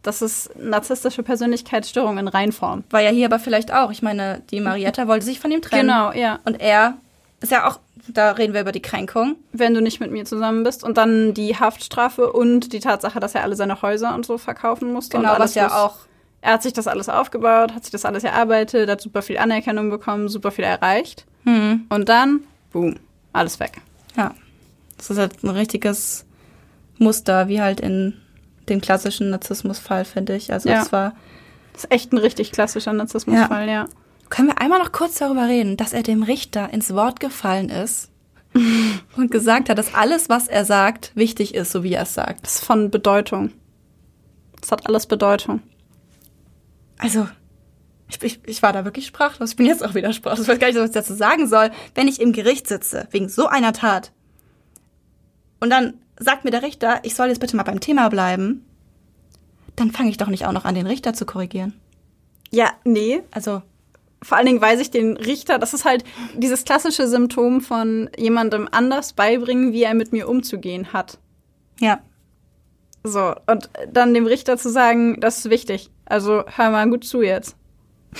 Das ist narzisstische Persönlichkeitsstörung in Reinform. war ja hier aber vielleicht auch. Ich meine, die Marietta wollte sich von ihm trennen. Genau, ja. Und er ist ja auch, da reden wir über die Kränkung. Wenn du nicht mit mir zusammen bist und dann die Haftstrafe und die Tatsache, dass er alle seine Häuser und so verkaufen musste. Genau, was ja auch Er hat sich das alles aufgebaut, hat sich das alles erarbeitet, hat super viel Anerkennung bekommen, super viel erreicht. Hm. Und dann, boom, alles weg. Ja. Das ist halt ein richtiges Muster, wie halt in dem klassischen Narzissmusfall, finde ich. Also Ja. es war. Das ist echt ein richtig klassischer Narzissmusfall, ja. Können wir einmal noch kurz darüber reden, dass er dem Richter ins Wort gefallen ist und gesagt hat, dass alles, was er sagt, wichtig ist, so wie er es sagt. Das ist von Bedeutung. Das hat alles Bedeutung. Also, ich, ich, ich war da wirklich sprachlos. Ich bin jetzt auch wieder sprachlos. Ich weiß gar nicht, was ich dazu sagen soll. Wenn ich im Gericht sitze, wegen so einer Tat, und dann sagt mir der Richter, ich soll jetzt bitte mal beim Thema bleiben, dann fange ich doch nicht auch noch an, den Richter zu korrigieren. Ja, nee. Also, Vor allen Dingen weiß ich den Richter, das ist halt dieses klassische Symptom von jemandem anders beibringen, wie er mit mir umzugehen hat. ja. So, und dann dem Richter zu sagen, das ist wichtig. Also hör mal gut zu jetzt.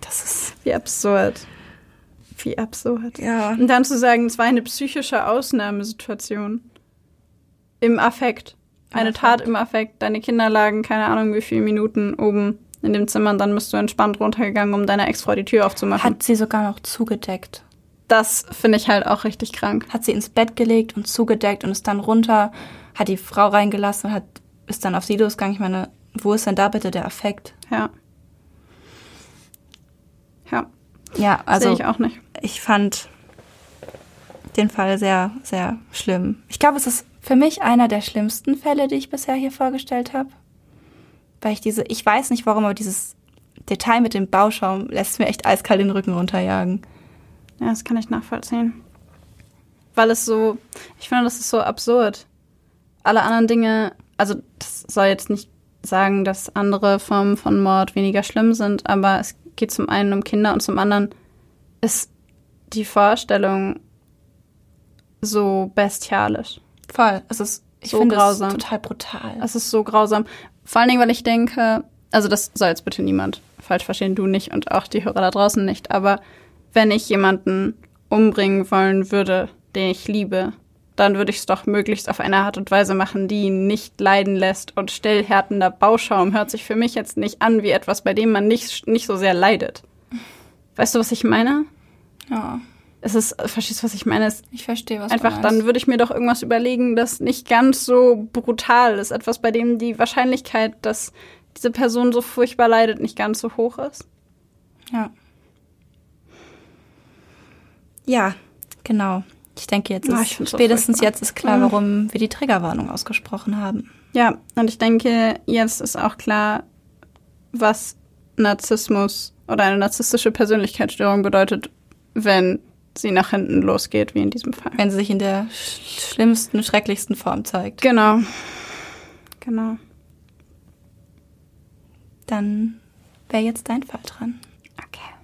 Das ist, Wie absurd. Wie absurd. ja. Und dann zu sagen, es war eine psychische Ausnahmesituation. Im Affekt. Eine Im Tat im Affekt. Deine Kinder lagen, keine Ahnung, wie viele Minuten oben in dem Zimmer und dann bist du entspannt runtergegangen, um deiner Ex-Frau die Tür aufzumachen. Hat sie sogar noch zugedeckt. das finde ich halt auch richtig krank. Hat sie ins Bett gelegt und zugedeckt und ist dann runter, hat die Frau reingelassen und hat, ist dann auf sie losgegangen. Ich meine, wo ist denn da bitte der Affekt? Ja. Ja, Ja, also sehe ich auch nicht. ich fand den Fall sehr, sehr schlimm. Ich glaube, es ist für mich einer der schlimmsten Fälle, die ich bisher hier vorgestellt habe. Weil ich diese, ich weiß nicht warum, aber dieses Detail mit dem Bauschaum lässt mir echt eiskalt den Rücken runterjagen. Ja, das kann ich nachvollziehen. Weil es so, ich finde, das ist so absurd. Alle anderen Dinge, also das soll jetzt nicht sagen, dass andere Formen von Mord weniger schlimm sind, aber es geht zum einen um Kinder und zum anderen ist die Vorstellung so bestialisch. Voll. Es ist, ich So finde grausam. es total brutal. Es ist so grausam. Vor allen Dingen, weil ich denke, also das soll jetzt bitte niemand falsch verstehen, du nicht und auch die Hörer da draußen nicht, aber wenn ich jemanden umbringen wollen würde, den ich liebe, dann würde ich es doch möglichst auf eine Art und Weise machen, die ihn nicht leiden lässt. Und stillhärtender Bauschaum hört sich für mich jetzt nicht an wie etwas, bei dem man nicht, nicht so sehr leidet. Weißt du, was ich meine? ja, Es ist, verstehst du, was ich meine? Es ich verstehe, was Einfach, du dann meinst. würde ich mir doch irgendwas überlegen, das nicht ganz so brutal ist. Etwas, bei dem die Wahrscheinlichkeit, dass diese Person so furchtbar leidet, nicht ganz so hoch ist. Ja. Ja, genau. Ich denke, jetzt Ah, ist ich so spätestens furchtbar. jetzt ist klar, Mhm. warum wir die Triggerwarnung ausgesprochen haben. Ja, und ich denke, jetzt ist auch klar, was Narzissmus oder eine narzisstische Persönlichkeitsstörung bedeutet, wenn sie nach hinten losgeht, wie in diesem Fall. Wenn sie sich in der sch schlimmsten, schrecklichsten Form zeigt. Genau. Genau. Dann wäre jetzt dein Fall dran. Okay.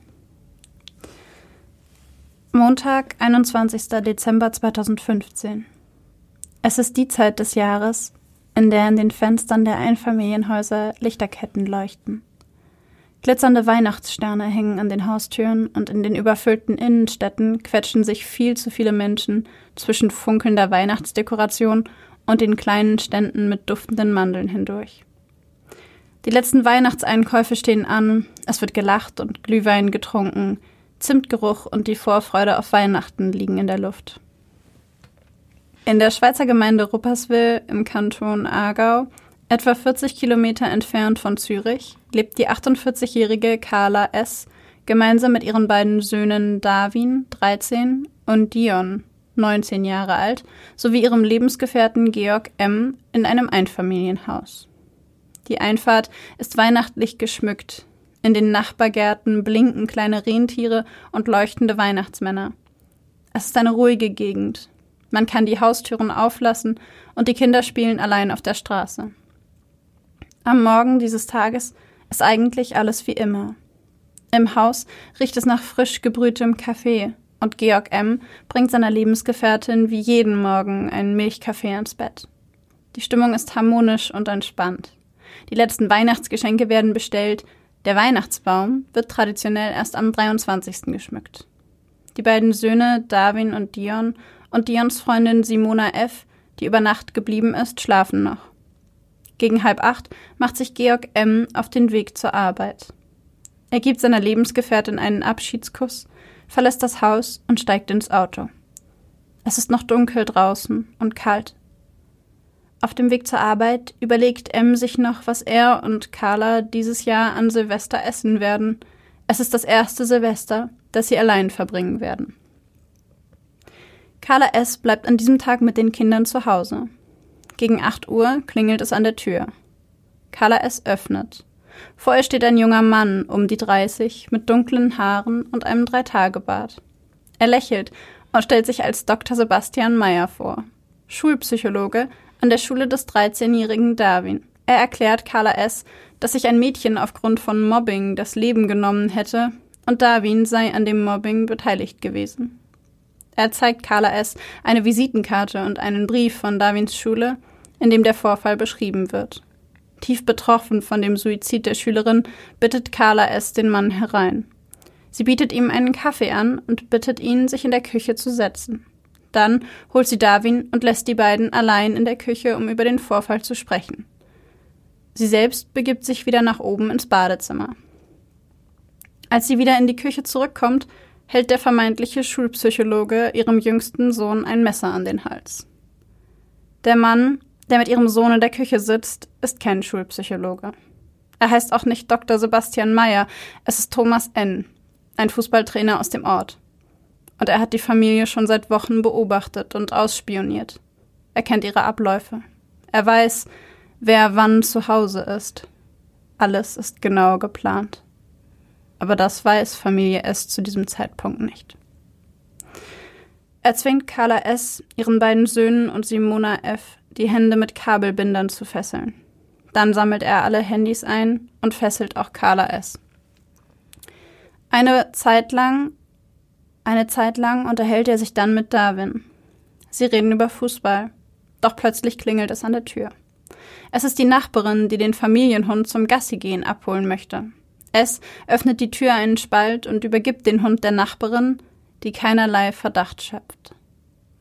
Montag, 21. Dezember 2015. Es ist die Zeit des Jahres, in der in den Fenstern der Einfamilienhäuser Lichterketten leuchten. Glitzernde Weihnachtssterne hängen an den Haustüren und in den überfüllten Innenstädten quetschen sich viel zu viele Menschen zwischen funkelnder Weihnachtsdekoration und den kleinen Ständen mit duftenden Mandeln hindurch. Die letzten Weihnachtseinkäufe stehen an, es wird gelacht und Glühwein getrunken, Zimtgeruch und die Vorfreude auf Weihnachten liegen in der Luft. In der Schweizer Gemeinde Rupperswil im Kanton Aargau, etwa 40 Kilometer entfernt von Zürich, lebt die 48-jährige Carla S. gemeinsam mit ihren beiden Söhnen Darwin, 13, und Dion, 19 Jahre alt, sowie ihrem Lebensgefährten Georg M. in einem Einfamilienhaus. Die Einfahrt ist weihnachtlich geschmückt. In den Nachbargärten blinken kleine Rentiere und leuchtende Weihnachtsmänner. Es ist eine ruhige Gegend. Man kann die Haustüren auflassen und die Kinder spielen allein auf der Straße. Am Morgen dieses Tages ist eigentlich alles wie immer. Im Haus riecht es nach frisch gebrühtem Kaffee und Georg M. bringt seiner Lebensgefährtin wie jeden Morgen einen Milchkaffee ins Bett. Die Stimmung ist harmonisch und entspannt. Die letzten Weihnachtsgeschenke werden bestellt. Der Weihnachtsbaum wird traditionell erst am 23. geschmückt. Die beiden Söhne Darwin und Dion und Dions Freundin Simona F., die über Nacht geblieben ist, schlafen noch. Gegen halb acht macht sich Georg M. auf den Weg zur Arbeit. Er gibt seiner Lebensgefährtin einen Abschiedskuss, verlässt das Haus und steigt ins Auto. Es ist noch dunkel draußen und kalt. Auf dem Weg zur Arbeit überlegt M sich noch, was er und Carla dieses Jahr an Silvester essen werden. Es ist das erste Silvester, das sie allein verbringen werden. Carla S. bleibt an diesem Tag mit den Kindern zu Hause. Gegen 8 Uhr klingelt es an der Tür. Carla S. öffnet. Vor ihr steht ein junger Mann um die 30 mit dunklen Haaren und einem Dreitagebart. Er lächelt und stellt sich als Dr. Sebastian Meyer vor. Schulpsychologe an der Schule des 13-jährigen Darwin. Er erklärt Carla S., dass sich ein Mädchen aufgrund von Mobbing das Leben genommen hätte und Darwin sei an dem Mobbing beteiligt gewesen. Er zeigt Carla S. eine Visitenkarte und einen Brief von Darwins Schule, in dem der Vorfall beschrieben wird. Tief betroffen von dem Suizid der Schülerin bittet Carla S. den Mann herein. Sie bietet ihm einen Kaffee an und bittet ihn, sich in der Küche zu setzen. Dann holt sie Darwin und lässt die beiden allein in der Küche, um über den Vorfall zu sprechen. Sie selbst begibt sich wieder nach oben ins Badezimmer. Als sie wieder in die Küche zurückkommt, hält der vermeintliche Schulpsychologe ihrem jüngsten Sohn ein Messer an den Hals. Der Mann, der mit ihrem Sohn in der Küche sitzt, ist kein Schulpsychologe. Er heißt auch nicht Dr. Sebastian Meyer, es ist Thomas N., ein Fußballtrainer aus dem Ort. Und er hat die Familie schon seit Wochen beobachtet und ausspioniert. Er kennt ihre Abläufe. Er weiß, wer wann zu Hause ist. Alles ist genau geplant. Aber das weiß Familie S zu diesem Zeitpunkt nicht. Er zwingt Carla S., ihren beiden Söhnen und Simona F., die Hände mit Kabelbindern zu fesseln. Dann sammelt er alle Handys ein und fesselt auch Carla S. Eine Zeit lang, eine Zeit lang unterhält er sich dann mit Darwin. Sie reden über Fußball. Doch plötzlich klingelt es an der Tür. Es ist die Nachbarin, die den Familienhund zum Gassigehen abholen möchte. Es öffnet die Tür einen Spalt und übergibt den Hund der Nachbarin, die keinerlei Verdacht schöpft.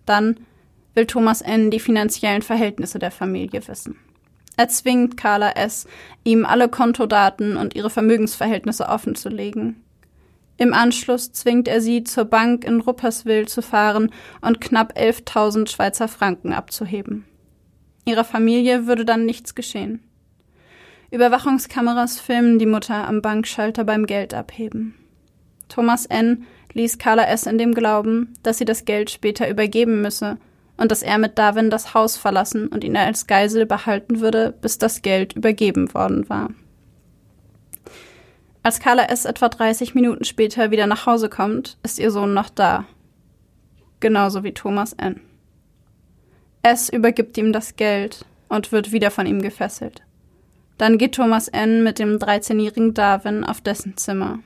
Dann will Thomas N. die finanziellen Verhältnisse der Familie wissen. Er zwingt Carla S., ihm alle Kontodaten und ihre Vermögensverhältnisse offenzulegen. Im Anschluss zwingt er sie, zur Bank in Rupperswil zu fahren und knapp 11.000 Schweizer Franken abzuheben. Ihrer Familie würde dann nichts geschehen. Überwachungskameras filmen die Mutter am Bankschalter beim Geld abheben. Thomas N. ließ Carla S. in dem Glauben, dass sie das Geld später übergeben müsse und dass er mit Darwin das Haus verlassen und ihn als Geisel behalten würde, bis das Geld übergeben worden war. Als Carla S. etwa 30 Minuten später wieder nach Hause kommt, ist ihr Sohn noch da. Genauso wie Thomas N. S. übergibt ihm das Geld und wird wieder von ihm gefesselt. Dann geht Thomas N. mit dem 13-jährigen Darwin auf dessen Zimmer.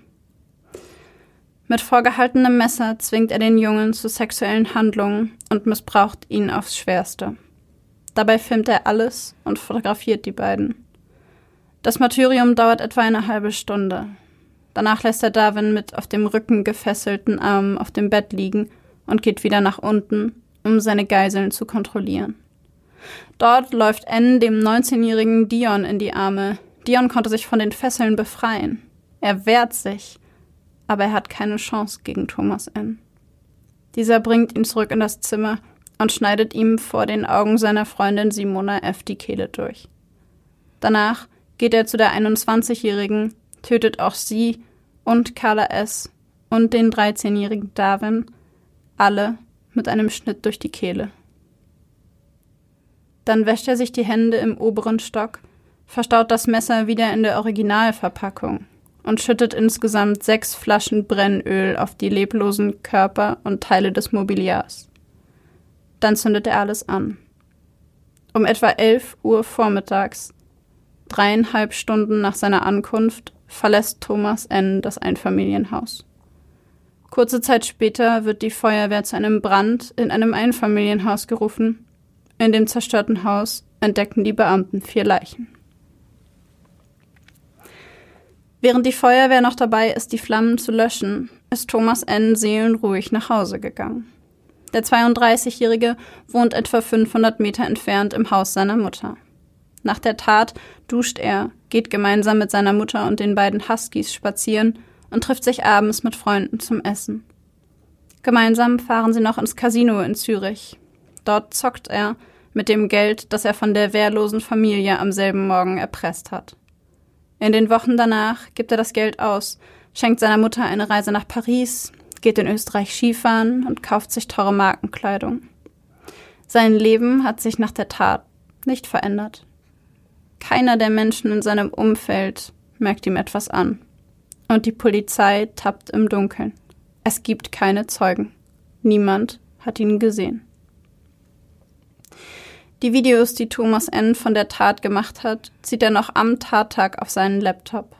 Mit vorgehaltenem Messer zwingt er den Jungen zu sexuellen Handlungen und missbraucht ihn aufs Schwerste. Dabei filmt er alles und fotografiert die beiden. Das Martyrium dauert etwa eine halbe Stunde. Danach lässt er Darwin mit auf dem Rücken gefesselten Armen auf dem Bett liegen und geht wieder nach unten, um seine Geiseln zu kontrollieren. Dort läuft N dem 19-jährigen Dion in die Arme. Dion konnte sich von den Fesseln befreien. Er wehrt sich, aber er hat keine Chance gegen Thomas N. Dieser bringt ihn zurück in das Zimmer und schneidet ihm vor den Augen seiner Freundin Simona F. die Kehle durch. Danach geht er zu der 21-Jährigen, tötet auch sie und Carla S. und den 13-jährigen Darwin, alle mit einem Schnitt durch die Kehle. Dann wäscht er sich die Hände im oberen Stock, verstaut das Messer wieder in der Originalverpackung und schüttet insgesamt sechs Flaschen Brennöl auf die leblosen Körper und Teile des Mobiliars. Dann zündet er alles an. Um etwa elf Uhr vormittags, dreieinhalb Stunden nach seiner Ankunft, verlässt Thomas N. das Einfamilienhaus. Kurze Zeit später wird die Feuerwehr zu einem Brand in einem Einfamilienhaus gerufen. In dem zerstörten Haus entdecken die Beamten vier Leichen. Während die Feuerwehr noch dabei ist, die Flammen zu löschen, ist Thomas N. seelenruhig nach Hause gegangen. Der 32-Jährige wohnt etwa 500 Meter entfernt im Haus seiner Mutter. Nach der Tat duscht er, geht gemeinsam mit seiner Mutter und den beiden Huskies spazieren und trifft sich abends mit Freunden zum Essen. Gemeinsam fahren sie noch ins Casino in Zürich. Dort zockt er mit dem Geld, das er von der wehrlosen Familie am selben Morgen erpresst hat. In den Wochen danach gibt er das Geld aus, schenkt seiner Mutter eine Reise nach Paris, geht in Österreich Skifahren und kauft sich teure Markenkleidung. Sein Leben hat sich nach der Tat nicht verändert. Keiner der Menschen in seinem Umfeld merkt ihm etwas an. Und die Polizei tappt im Dunkeln. Es gibt keine Zeugen. Niemand hat ihn gesehen. Die Videos, die Thomas N. von der Tat gemacht hat, zieht er noch am Tattag auf seinen Laptop.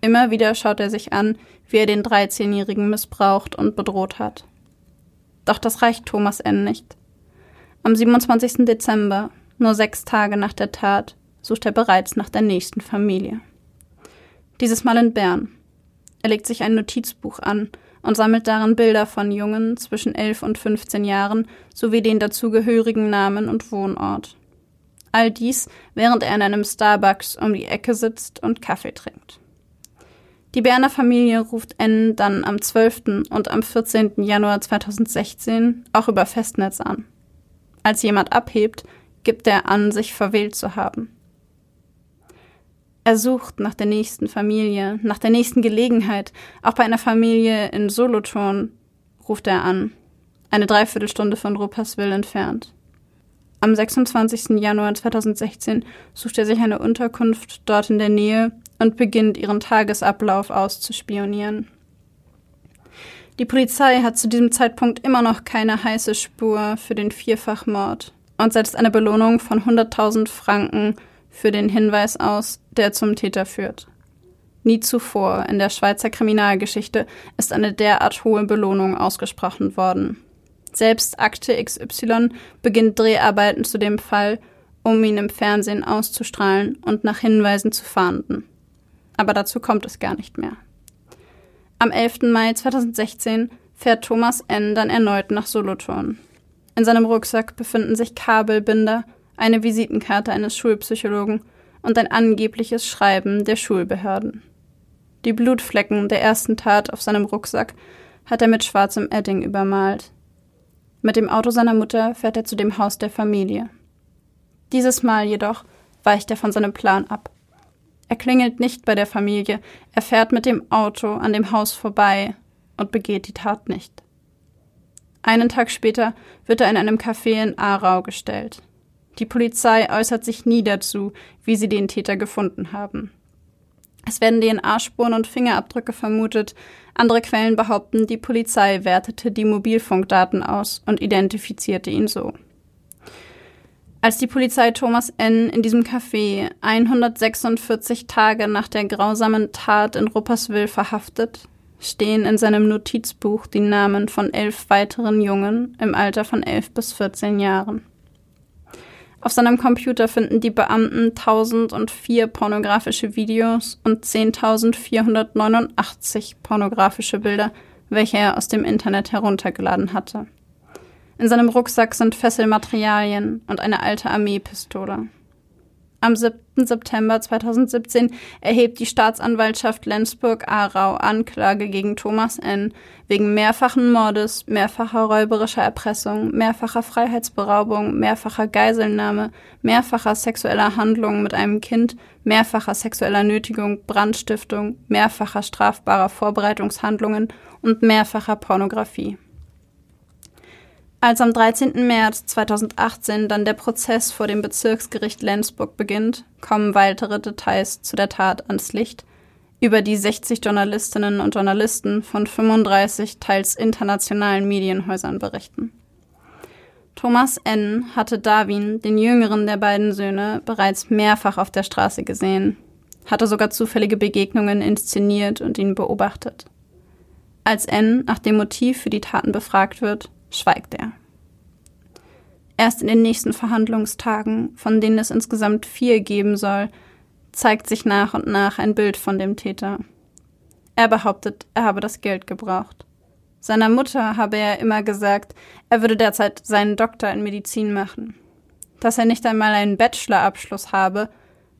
Immer wieder schaut er sich an, wie er den 13-Jährigen missbraucht und bedroht hat. Doch das reicht Thomas N. nicht. Am 27. Dezember, nur sechs Tage nach der Tat, sucht er bereits nach der nächsten Familie. Dieses Mal in Bern. Er legt sich ein Notizbuch an und sammelt darin Bilder von Jungen zwischen 11 und 15 Jahren sowie den dazugehörigen Namen und Wohnort. All dies, während er in einem Starbucks um die Ecke sitzt und Kaffee trinkt. Die Berner Familie ruft N dann am 12. und am 14. Januar 2016 auch über Festnetz an. Als jemand abhebt, gibt er an, sich verwählt zu haben. Er sucht nach der nächsten Familie, nach der nächsten Gelegenheit. Auch bei einer Familie in Solothurn ruft er an, eine Dreiviertelstunde von Rupperswil entfernt. Am 26. Januar 2016 sucht er sich eine Unterkunft dort in der Nähe und beginnt ihren Tagesablauf auszuspionieren. Die Polizei hat zu diesem Zeitpunkt immer noch keine heiße Spur für den Vierfachmord und setzt eine Belohnung von 100.000 Franken für den Hinweis aus, der zum Täter führt. Nie zuvor in der Schweizer Kriminalgeschichte ist eine derart hohe Belohnung ausgesprochen worden. Selbst Akte XY beginnt Dreharbeiten zu dem Fall, um ihn im Fernsehen auszustrahlen und nach Hinweisen zu fahnden. Aber dazu kommt es gar nicht mehr. Am 11. Mai 2016 fährt Thomas N. dann erneut nach Solothurn. In seinem Rucksack befinden sich Kabelbinder, eine Visitenkarte eines Schulpsychologen und ein angebliches Schreiben der Schulbehörden. Die Blutflecken der ersten Tat auf seinem Rucksack hat er mit schwarzem Edding übermalt. Mit dem Auto seiner Mutter fährt er zu dem Haus der Familie. Dieses Mal jedoch weicht er von seinem Plan ab. Er klingelt nicht bei der Familie, er fährt mit dem Auto an dem Haus vorbei und begeht die Tat nicht. Einen Tag später wird er in einem Café in Aarau gestellt. Die Polizei äußert sich nie dazu, wie sie den Täter gefunden haben. Es werden DNA-Spuren und Fingerabdrücke vermutet. Andere Quellen behaupten, die Polizei wertete die Mobilfunkdaten aus und identifizierte ihn so. Als die Polizei Thomas N. in diesem Café 146 Tage nach der grausamen Tat in Rupperswil verhaftet, stehen in seinem Notizbuch die Namen von elf weiteren Jungen im Alter von elf bis 14 Jahren. Auf seinem Computer finden die Beamten 1004 pornografische Videos und 10.489 pornografische Bilder, welche er aus dem Internet heruntergeladen hatte. In seinem Rucksack sind Fesselmaterialien und eine alte Armeepistole. Am 7. September 2017 erhebt die Staatsanwaltschaft Lenzburg-Aarau Anklage gegen Thomas N. wegen mehrfachen Mordes, mehrfacher räuberischer Erpressung, mehrfacher Freiheitsberaubung, mehrfacher Geiselnahme, mehrfacher sexueller Handlungen mit einem Kind, mehrfacher sexueller Nötigung, Brandstiftung, mehrfacher strafbarer Vorbereitungshandlungen und mehrfacher Pornografie. Als am 13. März 2018 dann der Prozess vor dem Bezirksgericht Lenzburg beginnt, kommen weitere Details zu der Tat ans Licht, über die 60 Journalistinnen und Journalisten von 35 teils internationalen Medienhäusern berichten. Thomas N. hatte Darwin, den jüngeren der beiden Söhne, bereits mehrfach auf der Straße gesehen, hatte sogar zufällige Begegnungen inszeniert und ihn beobachtet. Als N. nach dem Motiv für die Taten befragt wird, schweigt er. Erst in den nächsten Verhandlungstagen, von denen es insgesamt vier geben soll, zeigt sich nach und nach ein Bild von dem Täter. Er behauptet, er habe das Geld gebraucht. Seiner Mutter habe er immer gesagt, er würde derzeit seinen Doktor in Medizin machen. Dass er nicht einmal einen Bachelorabschluss habe,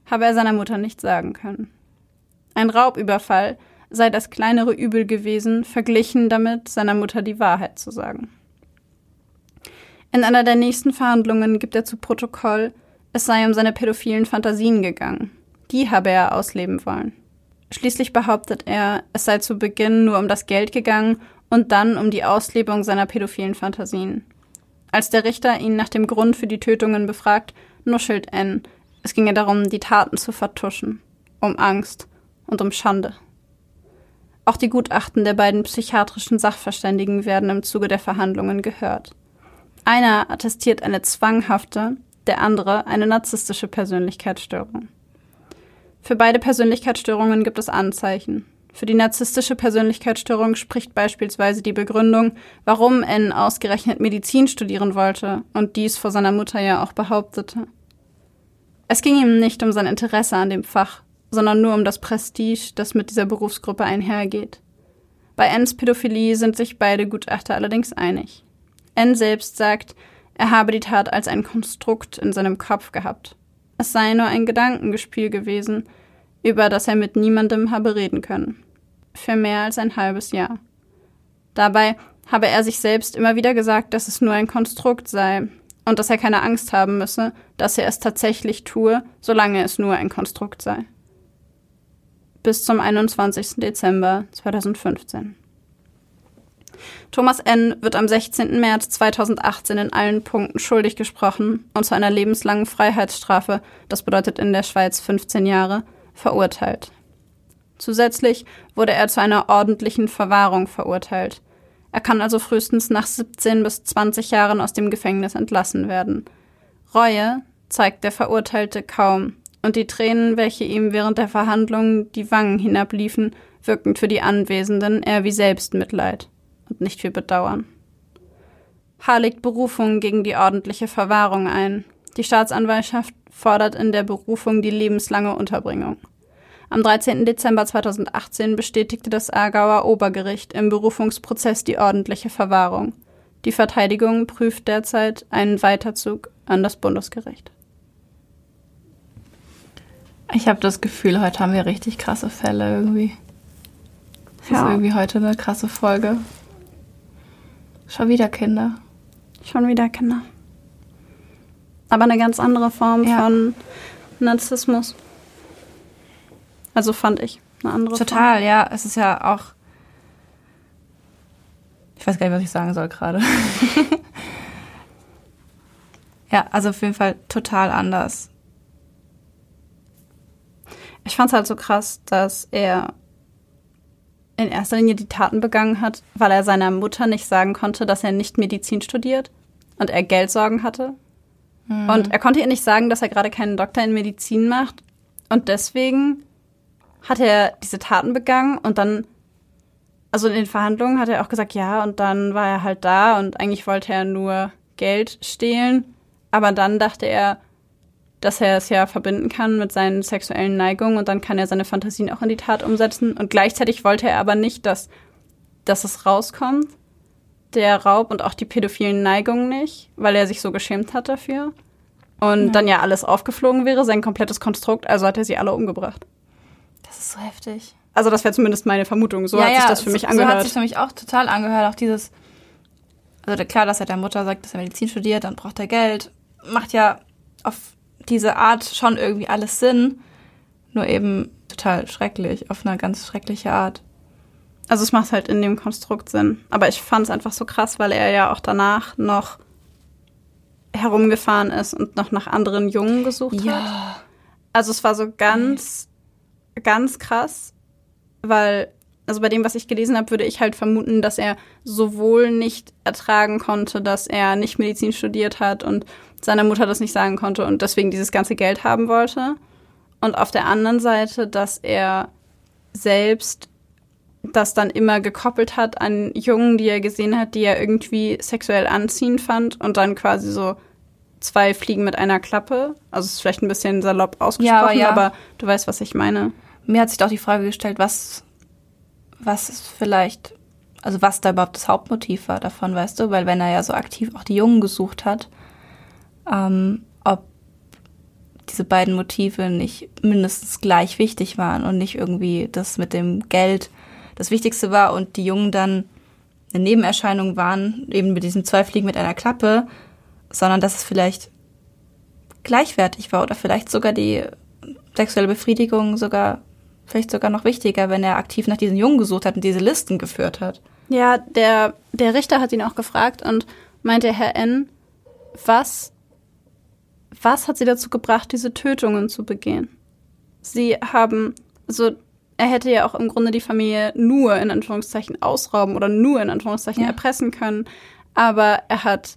habe er seiner Mutter nicht sagen können. Ein Raubüberfall sei das kleinere Übel gewesen, verglichen damit, seiner Mutter die Wahrheit zu sagen. In einer der nächsten Verhandlungen gibt er zu Protokoll, es sei um seine pädophilen Fantasien gegangen. Die habe er ausleben wollen. Schließlich behauptet er, es sei zu Beginn nur um das Geld gegangen und dann um die Auslebung seiner pädophilen Fantasien. Als der Richter ihn nach dem Grund für die Tötungen befragt, nuschelt N. Es ginge darum, die Taten zu vertuschen, um Angst und um Schande. Auch die Gutachten der beiden psychiatrischen Sachverständigen werden im Zuge der Verhandlungen gehört. Einer attestiert eine zwanghafte, der andere eine narzisstische Persönlichkeitsstörung. Für beide Persönlichkeitsstörungen gibt es Anzeichen. Für die narzisstische Persönlichkeitsstörung spricht beispielsweise die Begründung, warum N ausgerechnet Medizin studieren wollte und dies vor seiner Mutter ja auch behauptete. Es ging ihm nicht um sein Interesse an dem Fach, sondern nur um das Prestige, das mit dieser Berufsgruppe einhergeht. Bei Ns Pädophilie sind sich beide Gutachter allerdings einig. N selbst sagt, er habe die Tat als ein Konstrukt in seinem Kopf gehabt. Es sei nur ein Gedankengespiel gewesen, über das er mit niemandem habe reden können. Für mehr als ein halbes Jahr. Dabei habe er sich selbst immer wieder gesagt, dass es nur ein Konstrukt sei und dass er keine Angst haben müsse, dass er es tatsächlich tue, solange es nur ein Konstrukt sei. Bis zum 21. Dezember 2015. Thomas N. wird am 16. März 2018 in allen Punkten schuldig gesprochen und zu einer lebenslangen Freiheitsstrafe, das bedeutet in der Schweiz 15 Jahre, verurteilt. Zusätzlich wurde er zu einer ordentlichen Verwahrung verurteilt. Er kann also frühestens nach 17 bis 20 Jahren aus dem Gefängnis entlassen werden. Reue zeigt der Verurteilte kaum, und die Tränen, welche ihm während der Verhandlungen die Wangen hinabliefen, wirkten für die Anwesenden eher wie Selbstmitleid und nicht für Bedauern. H. legt Berufung gegen die ordentliche Verwahrung ein. Die Staatsanwaltschaft fordert in der Berufung die lebenslange Unterbringung. Am 13. Dezember 2018 bestätigte das Aargauer Obergericht im Berufungsprozess die ordentliche Verwahrung. Die Verteidigung prüft derzeit einen Weiterzug an das Bundesgericht. Ich habe das Gefühl, heute haben wir richtig krasse Fälle irgendwie. Das ja. ist irgendwie heute eine krasse Folge. Schon wieder Kinder. Schon wieder Kinder. Aber eine ganz andere Form ja. von Narzissmus. Also fand ich eine andere Total, Form. ja. Es ist ja auch. Ich weiß gar nicht, was ich sagen soll gerade. ja, also auf jeden Fall total anders. Ich fand es halt so krass, dass er in erster Linie die Taten begangen hat, weil er seiner Mutter nicht sagen konnte, dass er nicht Medizin studiert und er Geldsorgen hatte. Mhm. Und er konnte ihr nicht sagen, dass er gerade keinen Doktor in Medizin macht. Und deswegen hat er diese Taten begangen und dann, also in den Verhandlungen hat er auch gesagt, ja, und dann war er halt da und eigentlich wollte er nur Geld stehlen. Aber dann dachte er, dass er es ja verbinden kann mit seinen sexuellen Neigungen und dann kann er seine Fantasien auch in die Tat umsetzen. Und gleichzeitig wollte er aber nicht, dass, dass es rauskommt, der Raub und auch die pädophilen Neigungen nicht, weil er sich so geschämt hat dafür. Und ja. dann ja alles aufgeflogen wäre, sein komplettes Konstrukt, also hat er sie alle umgebracht. Das ist so heftig. Also das wäre zumindest meine Vermutung. So ja, hat sich das für mich angehört. So hat sich für mich auch total angehört. Auch dieses, also klar, dass er der Mutter sagt, dass er Medizin studiert, dann braucht er Geld. Macht ja auf diese Art schon irgendwie alles Sinn, nur eben total schrecklich, auf eine ganz schreckliche Art. Also es macht halt in dem Konstrukt Sinn. Aber ich fand es einfach so krass, weil er ja auch danach noch herumgefahren ist und noch nach anderen Jungen gesucht ja. hat. Also es war so ganz, ganz krass, weil, also bei dem, was ich gelesen habe, würde ich halt vermuten, dass er sowohl nicht ertragen konnte, dass er nicht Medizin studiert hat und seiner Mutter das nicht sagen konnte und deswegen dieses ganze Geld haben wollte. Und auf der anderen Seite, dass er selbst das dann immer gekoppelt hat an Jungen, die er gesehen hat, die er irgendwie sexuell anziehend fand und dann quasi so zwei Fliegen mit einer Klappe. Also es ist vielleicht ein bisschen salopp ausgesprochen, ja, aber, ja. aber du weißt, was ich meine. Mir hat sich doch die Frage gestellt, was, was ist vielleicht, also was da überhaupt das Hauptmotiv war davon, weißt du? Weil wenn er ja so aktiv auch die Jungen gesucht hat, ähm, ob diese beiden Motive nicht mindestens gleich wichtig waren und nicht irgendwie das mit dem Geld das Wichtigste war und die Jungen dann eine Nebenerscheinung waren, eben mit diesem zwei Fliegen mit einer Klappe, sondern dass es vielleicht gleichwertig war oder vielleicht sogar die sexuelle Befriedigung sogar vielleicht sogar noch wichtiger, wenn er aktiv nach diesen Jungen gesucht hat und diese Listen geführt hat. Ja, der, der Richter hat ihn auch gefragt und meinte, Herr N., was, was hat Sie dazu gebracht, diese Tötungen zu begehen? Sie haben, also er hätte ja auch im Grunde die Familie nur in Anführungszeichen ausrauben oder nur in Anführungszeichen ja. erpressen können. Aber er hat,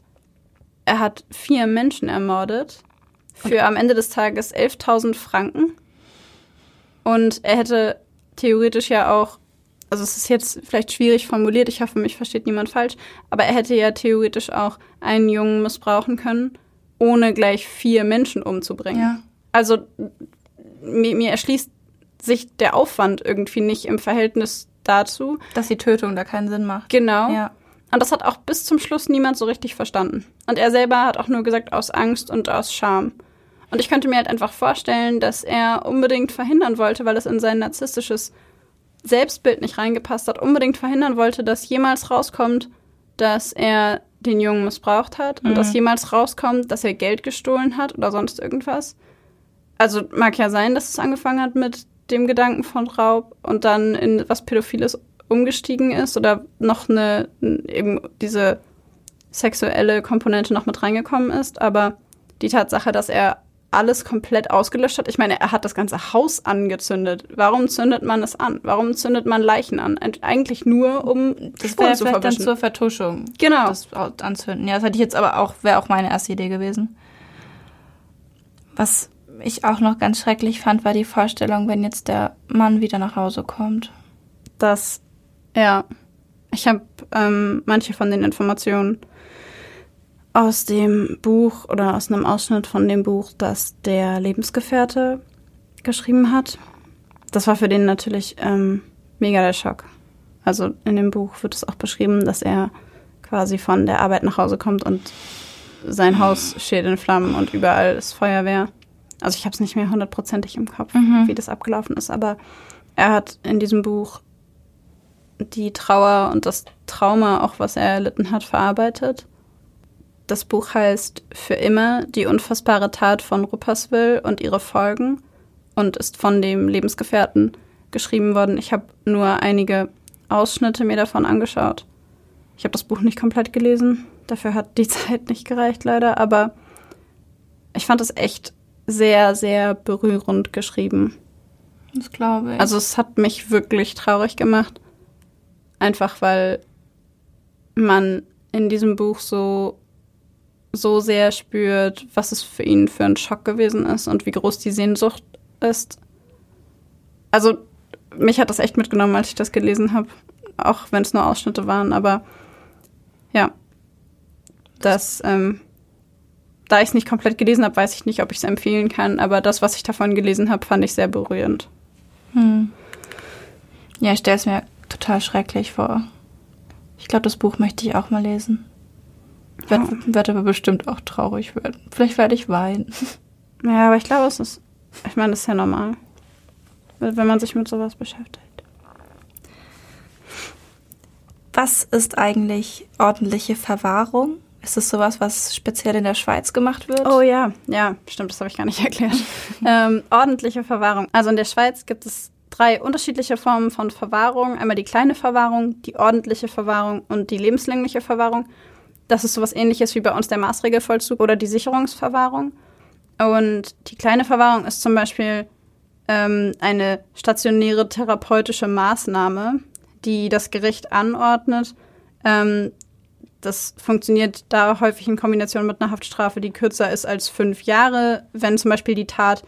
er hat vier Menschen ermordet für am Ende des Tages 11.000 Franken. Und er hätte theoretisch ja auch, also es ist jetzt vielleicht schwierig formuliert, ich hoffe, mich versteht niemand falsch, aber er hätte ja theoretisch auch einen Jungen missbrauchen können, ohne gleich vier Menschen umzubringen. Ja. Also mir, mir erschließt sich der Aufwand irgendwie nicht im Verhältnis dazu. Dass die Tötung da keinen Sinn macht. Genau. Ja. Und das hat auch bis zum Schluss niemand so richtig verstanden. Und er selber hat auch nur gesagt, aus Angst und aus Scham. Und ich könnte mir halt einfach vorstellen, dass er unbedingt verhindern wollte, weil es in sein narzisstisches Selbstbild nicht reingepasst hat, unbedingt verhindern wollte, dass jemals rauskommt, dass er den Jungen missbraucht hat mhm. und dass jemals rauskommt, dass er Geld gestohlen hat oder sonst irgendwas. Also mag ja sein, dass es angefangen hat mit dem Gedanken von Raub und dann in was Pädophiles umgestiegen ist oder noch eine eben diese sexuelle Komponente noch mit reingekommen ist. Aber die Tatsache, dass er alles komplett ausgelöscht hat. Ich meine, er hat das ganze Haus angezündet. Warum zündet man es an? Warum zündet man Leichen an? Eigentlich nur, um das wäre vielleicht dann zur Vertuschung. Genau. Das anzünden. Ja, das hatte ich jetzt aber auch, wäre auch meine erste Idee gewesen. Was ich auch noch ganz schrecklich fand, war die Vorstellung, wenn jetzt der Mann wieder nach Hause kommt. Das, ja. Ich habe ähm, manche von den Informationen aus dem Buch oder aus einem Ausschnitt von dem Buch, das der Lebensgefährte geschrieben hat. Das war für den natürlich ähm, mega der Schock. Also in dem Buch wird es auch beschrieben, dass er quasi von der Arbeit nach Hause kommt und sein Haus steht in Flammen und überall ist Feuerwehr. Also ich habe es nicht mehr hundertprozentig im Kopf, mhm. wie das abgelaufen ist, aber er hat in diesem Buch die Trauer und das Trauma, auch was er erlitten hat, verarbeitet. Das Buch heißt Für immer die unfassbare Tat von Rupperswil und ihre Folgen und ist von dem Lebensgefährten geschrieben worden. Ich habe nur einige Ausschnitte mir davon angeschaut. Ich habe das Buch nicht komplett gelesen. Dafür hat die Zeit nicht gereicht, leider. Aber ich fand es echt sehr, sehr berührend geschrieben. Das glaube ich. Also es hat mich wirklich traurig gemacht. Einfach weil man in diesem Buch so, so sehr spürt, was es für ihn für ein Schock gewesen ist und wie groß die Sehnsucht ist. Also mich hat das echt mitgenommen, als ich das gelesen habe. Auch wenn es nur Ausschnitte waren, aber ja. Das, ähm, da ich es nicht komplett gelesen habe, weiß ich nicht, ob ich es empfehlen kann, aber das, was ich davon gelesen habe, fand ich sehr berührend. Hm. Ja, ich stelle es mir total schrecklich vor. Ich glaube, das Buch möchte ich auch mal lesen. Werd, ja. Werde aber bestimmt auch traurig werden. Vielleicht werde ich weinen. Ja, aber ich glaube, es ist, ich meine, das ist ja normal, wenn man sich mit sowas beschäftigt. Was ist eigentlich ordentliche Verwahrung? Ist das sowas, was speziell in der Schweiz gemacht wird? Oh ja, ja, stimmt, das habe ich gar nicht erklärt. ähm, ordentliche Verwahrung. Also in der Schweiz gibt es drei unterschiedliche Formen von Verwahrung. Einmal die kleine Verwahrung, die ordentliche Verwahrung und die lebenslängliche Verwahrung. Das ist sowas ähnliches wie bei uns der Maßregelvollzug oder die Sicherungsverwahrung. Und die kleine Verwahrung ist zum Beispiel ähm, eine stationäre therapeutische Maßnahme, die das Gericht anordnet, ähm, das funktioniert da häufig in Kombination mit einer Haftstrafe, die kürzer ist als fünf Jahre, wenn zum Beispiel die Tat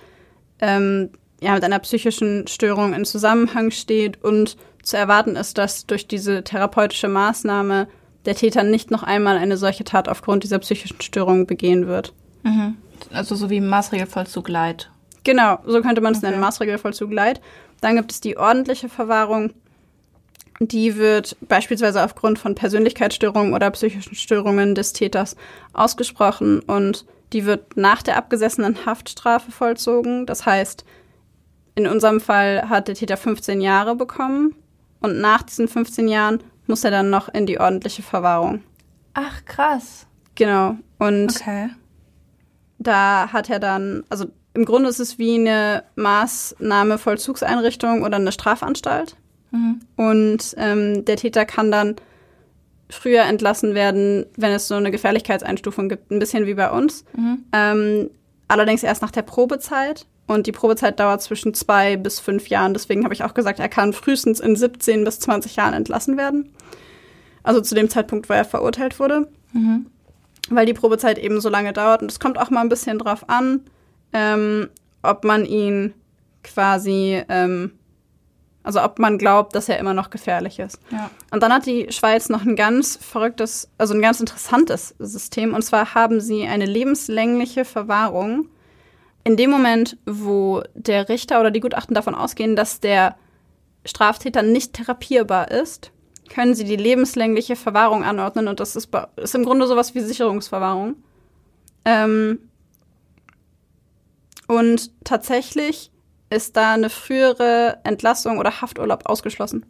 ähm, ja, mit einer psychischen Störung in Zusammenhang steht und zu erwarten ist, dass durch diese therapeutische Maßnahme der Täter nicht noch einmal eine solche Tat aufgrund dieser psychischen Störung begehen wird. Mhm. Also so wie Maßregelvollzug Leid. Genau, so könnte man es okay. nennen, Maßregelvollzug Leid. Dann gibt es die ordentliche Verwahrung. die wird beispielsweise aufgrund von Persönlichkeitsstörungen oder psychischen Störungen des Täters ausgesprochen und die wird nach der abgesessenen Haftstrafe vollzogen. Das heißt, in unserem Fall hat der Täter 15 Jahre bekommen und nach diesen 15 Jahren muss er dann noch in die ordentliche Verwahrung. Ach, krass. Genau. Und Okay. da hat er dann, also im Grunde ist es wie eine Maßnahmevollzugseinrichtung oder eine Strafanstalt. Mhm. Und ähm, der Täter kann dann früher entlassen werden, wenn es so eine Gefährlichkeitseinstufung gibt, ein bisschen wie bei uns. Mhm. Ähm, allerdings erst nach der Probezeit. Und die Probezeit dauert zwischen zwei bis fünf Jahren. Deswegen habe ich auch gesagt, er kann frühestens in 17 bis 20 Jahren entlassen werden. Also zu dem Zeitpunkt, wo er verurteilt wurde. Mhm. Weil die Probezeit eben so lange dauert. Und es kommt auch mal ein bisschen drauf an, ähm, ob man ihn quasi, ähm, also ob man glaubt, dass er immer noch gefährlich ist. Ja. Und dann hat die Schweiz noch ein ganz verrücktes, also ein ganz interessantes System. Und zwar haben sie eine lebenslängliche Verwahrung. In dem Moment, wo der Richter oder die Gutachten davon ausgehen, dass der Straftäter nicht therapierbar ist, können sie die lebenslängliche Verwahrung anordnen. Und das ist, ist im Grunde sowas wie Sicherungsverwahrung. Ähm, und tatsächlich ist da eine frühere Entlassung oder Hafturlaub ausgeschlossen.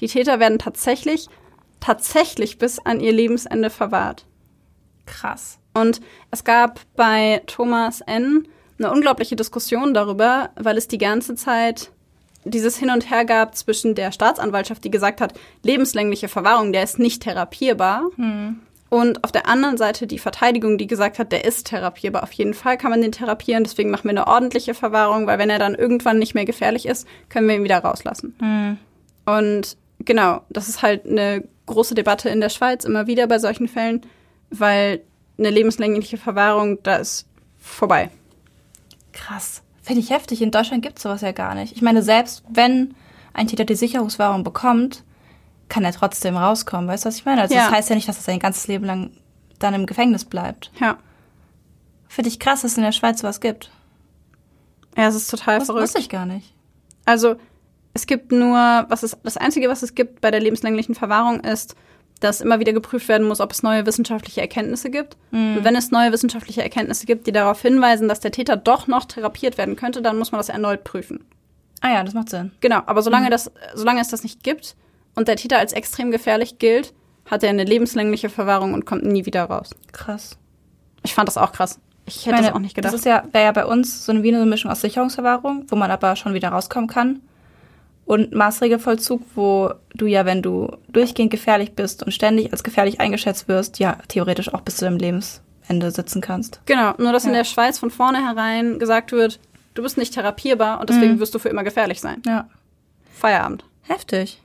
Die Täter werden tatsächlich, tatsächlich bis an ihr Lebensende verwahrt. Krass. Und es gab bei Thomas N. eine unglaubliche Diskussion darüber, weil es die ganze Zeit dieses Hin und Her gab zwischen der Staatsanwaltschaft, die gesagt hat, lebenslängliche Verwahrung, der ist nicht therapierbar. Und auf der anderen Seite die Verteidigung, die gesagt hat, der ist therapierbar. Auf jeden Fall kann man den therapieren, deswegen machen wir eine ordentliche Verwahrung, weil wenn er dann irgendwann nicht mehr gefährlich ist, können wir ihn wieder rauslassen. Mhm. Und genau, das ist halt eine große Debatte in der Schweiz immer wieder bei solchen Fällen, weil eine lebenslängliche Verwahrung, da ist vorbei. Krass. Finde ich heftig. In Deutschland gibt es sowas ja gar nicht. Ich meine, selbst wenn ein Täter die Sicherungswahrung bekommt, kann er trotzdem rauskommen. Weißt du, was ich meine? Also Ja. das heißt ja nicht, dass er sein ganzes Leben lang dann im Gefängnis bleibt. Ja. Finde ich krass, dass es in der Schweiz sowas gibt. Ja, es ist total Das verrückt. wusste ich gar nicht. Also, es gibt nur, was es, das Einzige, was es gibt bei der lebenslänglichen Verwahrung ist, dass immer wieder geprüft werden muss, ob es neue wissenschaftliche Erkenntnisse gibt. Und wenn es neue wissenschaftliche Erkenntnisse gibt, die darauf hinweisen, dass der Täter doch noch therapiert werden könnte, dann muss man das erneut prüfen. Ah ja, das macht Sinn. Genau, aber solange, das, solange es das nicht gibt und der Täter als extrem gefährlich gilt, hat er eine lebenslängliche Verwahrung und kommt nie wieder raus. Krass. Ich fand das auch krass. Ich hätte meine, das auch nicht gedacht. Das ist ja, wäre ja bei uns so eine Wiener Mischung aus Sicherungsverwahrung, wo man aber schon wieder rauskommen kann. Und Maßregelvollzug, wo du ja, wenn du durchgehend gefährlich bist und ständig als gefährlich eingeschätzt wirst, ja, theoretisch auch bis zu deinem Lebensende sitzen kannst. genau, nur dass in Ja. der Schweiz von vornherein gesagt wird, du bist nicht therapierbar und deswegen Mhm. wirst du für immer gefährlich sein. Ja. Feierabend. Heftig.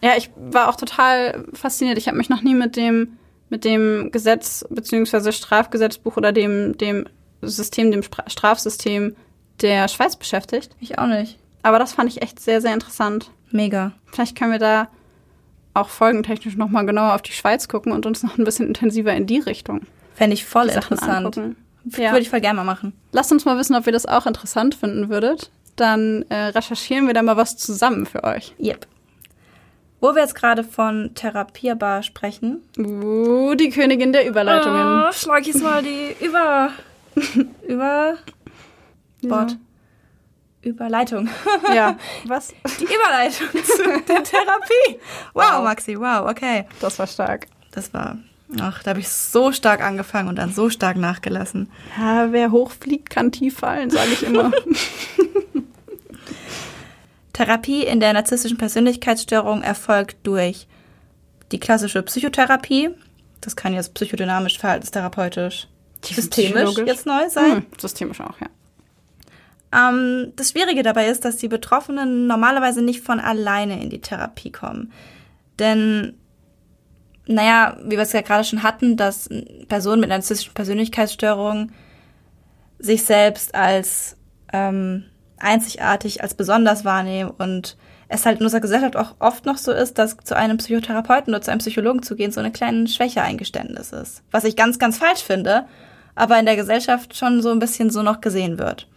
Ja, ich war auch total fasziniert. Ich habe mich noch nie mit dem, mit dem Gesetz beziehungsweise Strafgesetzbuch oder dem, dem System, dem Strafsystem der Schweiz beschäftigt. Ich auch nicht. Aber das fand ich echt sehr, sehr interessant. Mega. Vielleicht können wir da auch folgentechnisch nochmal genauer auf die Schweiz gucken und uns noch ein bisschen intensiver in die Richtung Fände ich voll interessant. angucken. Ja. Würde ich voll gerne mal machen. Lasst uns mal wissen, ob ihr das auch interessant finden würdet. Dann äh, recherchieren wir da mal was zusammen für euch. Yep. Wo wir jetzt gerade von therapierbar sprechen. Uh, die Königin der Überleitungen. Oh, schlag ich mal die über. über. Bord. Überleitung. Ja, was? Die Überleitung zu der Therapie. Wow, Wow. Maxi, wow, okay. Das war stark. Das war. Ach, da habe ich so stark angefangen und dann so stark nachgelassen. Ja, wer hochfliegt, kann tief fallen, sage ich immer. Therapie in der narzisstischen Persönlichkeitsstörung erfolgt durch die klassische Psychotherapie. Das kann jetzt psychodynamisch, verhaltenstherapeutisch, systemisch jetzt neu sein. Hm, systemisch auch, ja. Ähm, das Schwierige dabei ist, dass die Betroffenen normalerweise nicht von alleine in die Therapie kommen. Denn, naja, wie wir es ja gerade schon hatten, dass Personen mit einer narzisstischen Persönlichkeitsstörung sich selbst als ähm, einzigartig, als besonders wahrnehmen und es halt in unserer Gesellschaft auch oft noch so ist, dass zu einem Psychotherapeuten oder zu einem Psychologen zu gehen so eine kleine Schwäche-Eingeständnis ist. Was ich ganz, ganz falsch finde, aber in der Gesellschaft schon so ein bisschen so noch gesehen wird.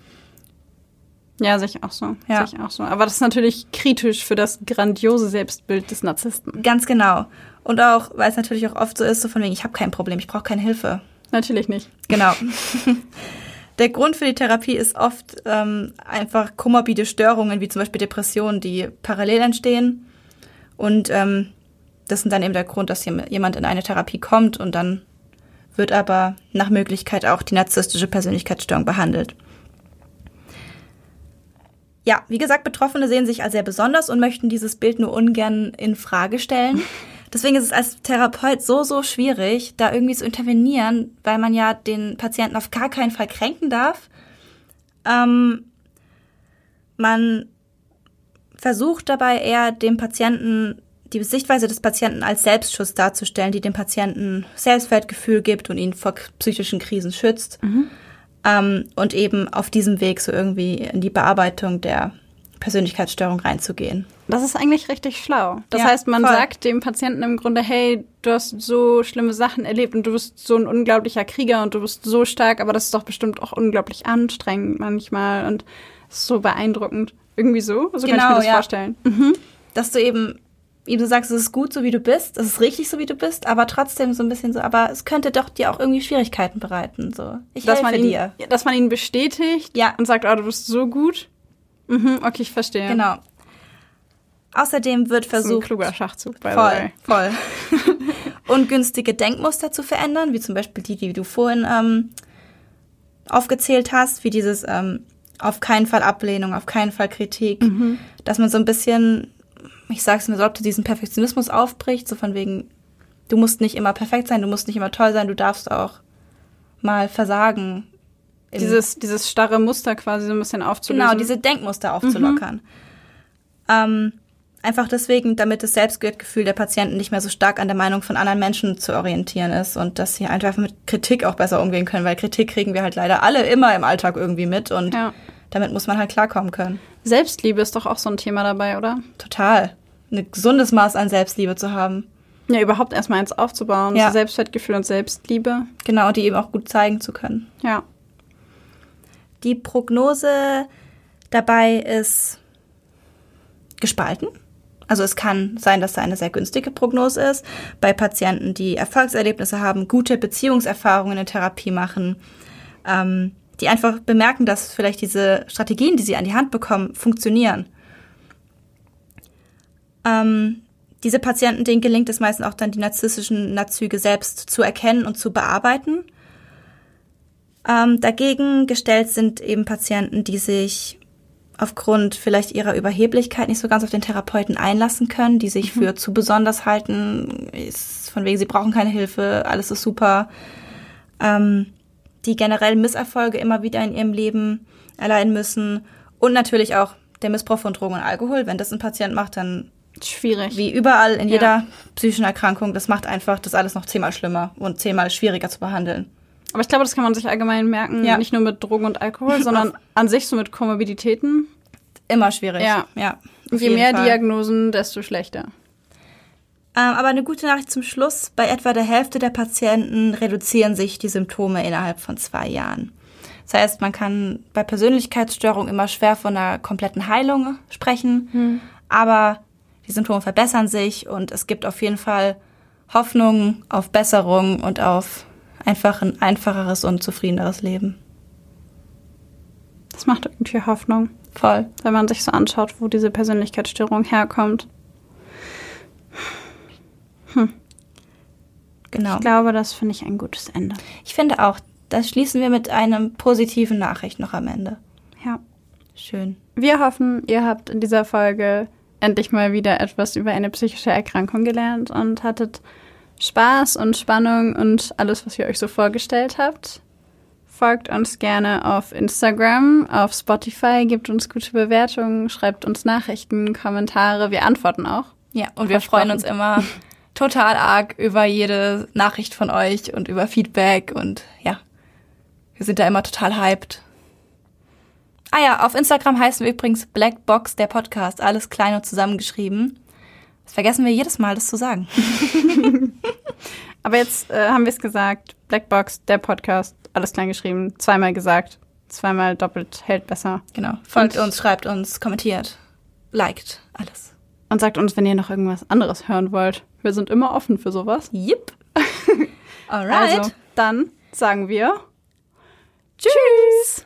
Ja, sehe ich auch so. Ja. Sehe ich auch so. Aber das ist natürlich kritisch für das grandiose Selbstbild des Narzissten. Ganz genau. Und auch, weil es natürlich auch oft so ist, so von wegen, ich habe kein Problem, ich brauche keine Hilfe. Natürlich nicht. Genau. Der Grund für die Therapie ist oft ähm, einfach komorbide Störungen, wie zum Beispiel Depressionen, die parallel entstehen. Und ähm, das sind dann eben der Grund, dass jem- jemand in eine Therapie kommt und dann wird aber nach Möglichkeit auch die narzisstische Persönlichkeitsstörung behandelt. Ja, wie gesagt, Betroffene sehen sich als sehr besonders und möchten dieses Bild nur ungern in Frage stellen. Deswegen ist es als Therapeut so, so schwierig, da irgendwie zu intervenieren, weil man ja den Patienten auf gar keinen Fall kränken darf. Ähm, man versucht dabei eher dem Patienten die Sichtweise des Patienten als Selbstschutz darzustellen, die dem Patienten Selbstwertgefühl gibt und ihn vor psychischen Krisen schützt. Ähm, und eben auf diesem Weg so irgendwie in die Bearbeitung der Persönlichkeitsstörung reinzugehen. Das ist eigentlich richtig schlau. Das Ja, heißt, man voll. sagt dem Patienten im Grunde, hey, du hast so schlimme Sachen erlebt und du bist so ein unglaublicher Krieger und du bist so stark, aber das ist doch bestimmt auch unglaublich anstrengend manchmal und so beeindruckend. Irgendwie so? So kann ich Genau, mir das ja. vorstellen. dass du eben, wie du sagst, es ist gut, so wie du bist, es ist richtig, so wie du bist, aber trotzdem so ein bisschen so, aber es könnte doch dir auch irgendwie Schwierigkeiten bereiten, so. Ich Dass helfe man, ihn, dir. dass man ihn bestätigt Ja. und sagt, oh, du bist so gut. Mhm, okay, ich verstehe. Genau. Außerdem wird Das ist ein versucht, kluger Schachzug, by voll, voll, ungünstige Denkmuster zu verändern, wie zum Beispiel die, die du vorhin ähm, aufgezählt hast, wie dieses ähm, auf keinen Fall Ablehnung, auf keinen Fall Kritik, Mhm. dass man so ein bisschen, ich sag's mir so, ob du diesen Perfektionismus aufbricht, so von wegen, du musst nicht immer perfekt sein, du musst nicht immer toll sein, du darfst auch mal versagen. Dieses, dieses starre Muster quasi so ein bisschen aufzulösen. Genau, diese Denkmuster aufzulockern. Ähm, einfach deswegen, damit das Selbstwertgefühl der Patienten nicht mehr so stark an der Meinung von anderen Menschen zu orientieren ist und dass sie einfach mit Kritik auch besser umgehen können, weil Kritik kriegen wir halt leider alle immer im Alltag irgendwie mit und Ja. damit muss man halt klarkommen können. Selbstliebe ist doch auch so ein Thema dabei, oder? Total. Ein gesundes Maß an Selbstliebe zu haben. Ja, überhaupt erstmal eins aufzubauen. Ja. Selbstwertgefühl und Selbstliebe. Genau, und die eben auch gut zeigen zu können. Ja. Die Prognose dabei ist gespalten. Also es kann sein, dass da eine sehr günstige Prognose ist. Bei Patienten, die Erfolgserlebnisse haben, gute Beziehungserfahrungen in Therapie machen, ähm, die einfach bemerken, dass vielleicht diese Strategien, die sie an die Hand bekommen, funktionieren. Ähm, diese Patienten, denen gelingt es meistens auch dann, die narzisstischen Narzüge selbst zu erkennen und zu bearbeiten. Ähm, dagegen gestellt sind eben Patienten, die sich aufgrund vielleicht ihrer Überheblichkeit nicht so ganz auf den Therapeuten einlassen können, die sich für zu besonders halten, ist von wegen, sie brauchen keine Hilfe, alles ist super, ähm, die generell Misserfolge immer wieder in ihrem Leben erleiden müssen und natürlich auch der Missbrauch von Drogen und Alkohol. Wenn das ein Patient macht, dann Schwierig. wie überall in Ja. jeder psychischen Erkrankung, das macht einfach das alles noch zehnmal schlimmer und zehnmal schwieriger zu behandeln. Aber ich glaube, das kann man sich allgemein merken, Ja. nicht nur mit Drogen und Alkohol, sondern an sich so mit Komorbiditäten. Immer schwierig. Ja. ja Je mehr Fall. Diagnosen, desto schlechter. Ähm, aber eine gute Nachricht zum Schluss. Bei etwa der Hälfte der Patienten reduzieren sich die Symptome innerhalb von zwei Jahren. Das heißt, man kann bei Persönlichkeitsstörung immer schwer von einer kompletten Heilung sprechen, aber die Symptome verbessern sich und es gibt auf jeden Fall Hoffnung auf Besserung und auf einfach ein einfacheres und zufriedeneres Leben. Das macht irgendwie Hoffnung, Voll. wenn man sich so anschaut, wo diese Persönlichkeitsstörung herkommt. Genau. Ich glaube, das finde ich ein gutes Ende. Ich finde auch, das schließen wir mit einem positiven Nachricht noch am Ende. Ja. Schön. Wir hoffen, ihr habt in dieser Folge endlich mal wieder etwas über eine psychische Erkrankung gelernt und hattet Spaß und Spannung und alles, was ihr euch so vorgestellt habt. Folgt uns gerne auf Instagram, auf Spotify, gebt uns gute Bewertungen, schreibt uns Nachrichten, Kommentare. Wir antworten auch. Ja, und wir freuen uns immer total arg über jede Nachricht von euch und über Feedback und ja, wir sind da immer total hyped. Ah ja, auf Instagram heißen wir übrigens Blackbox der Podcast, alles klein und zusammengeschrieben. Das vergessen wir jedes Mal, das zu sagen. Aber jetzt äh, haben wir es gesagt. Blackbox der Podcast, alles klein geschrieben, zweimal gesagt, zweimal doppelt, hält besser. Genau. Folgt und uns, schreibt uns, kommentiert, liked, alles. Und sagt uns, wenn ihr noch irgendwas anderes hören wollt. Wir sind immer offen für sowas. Yep. Alright. Also, dann sagen wir Tschüss. Tschüss.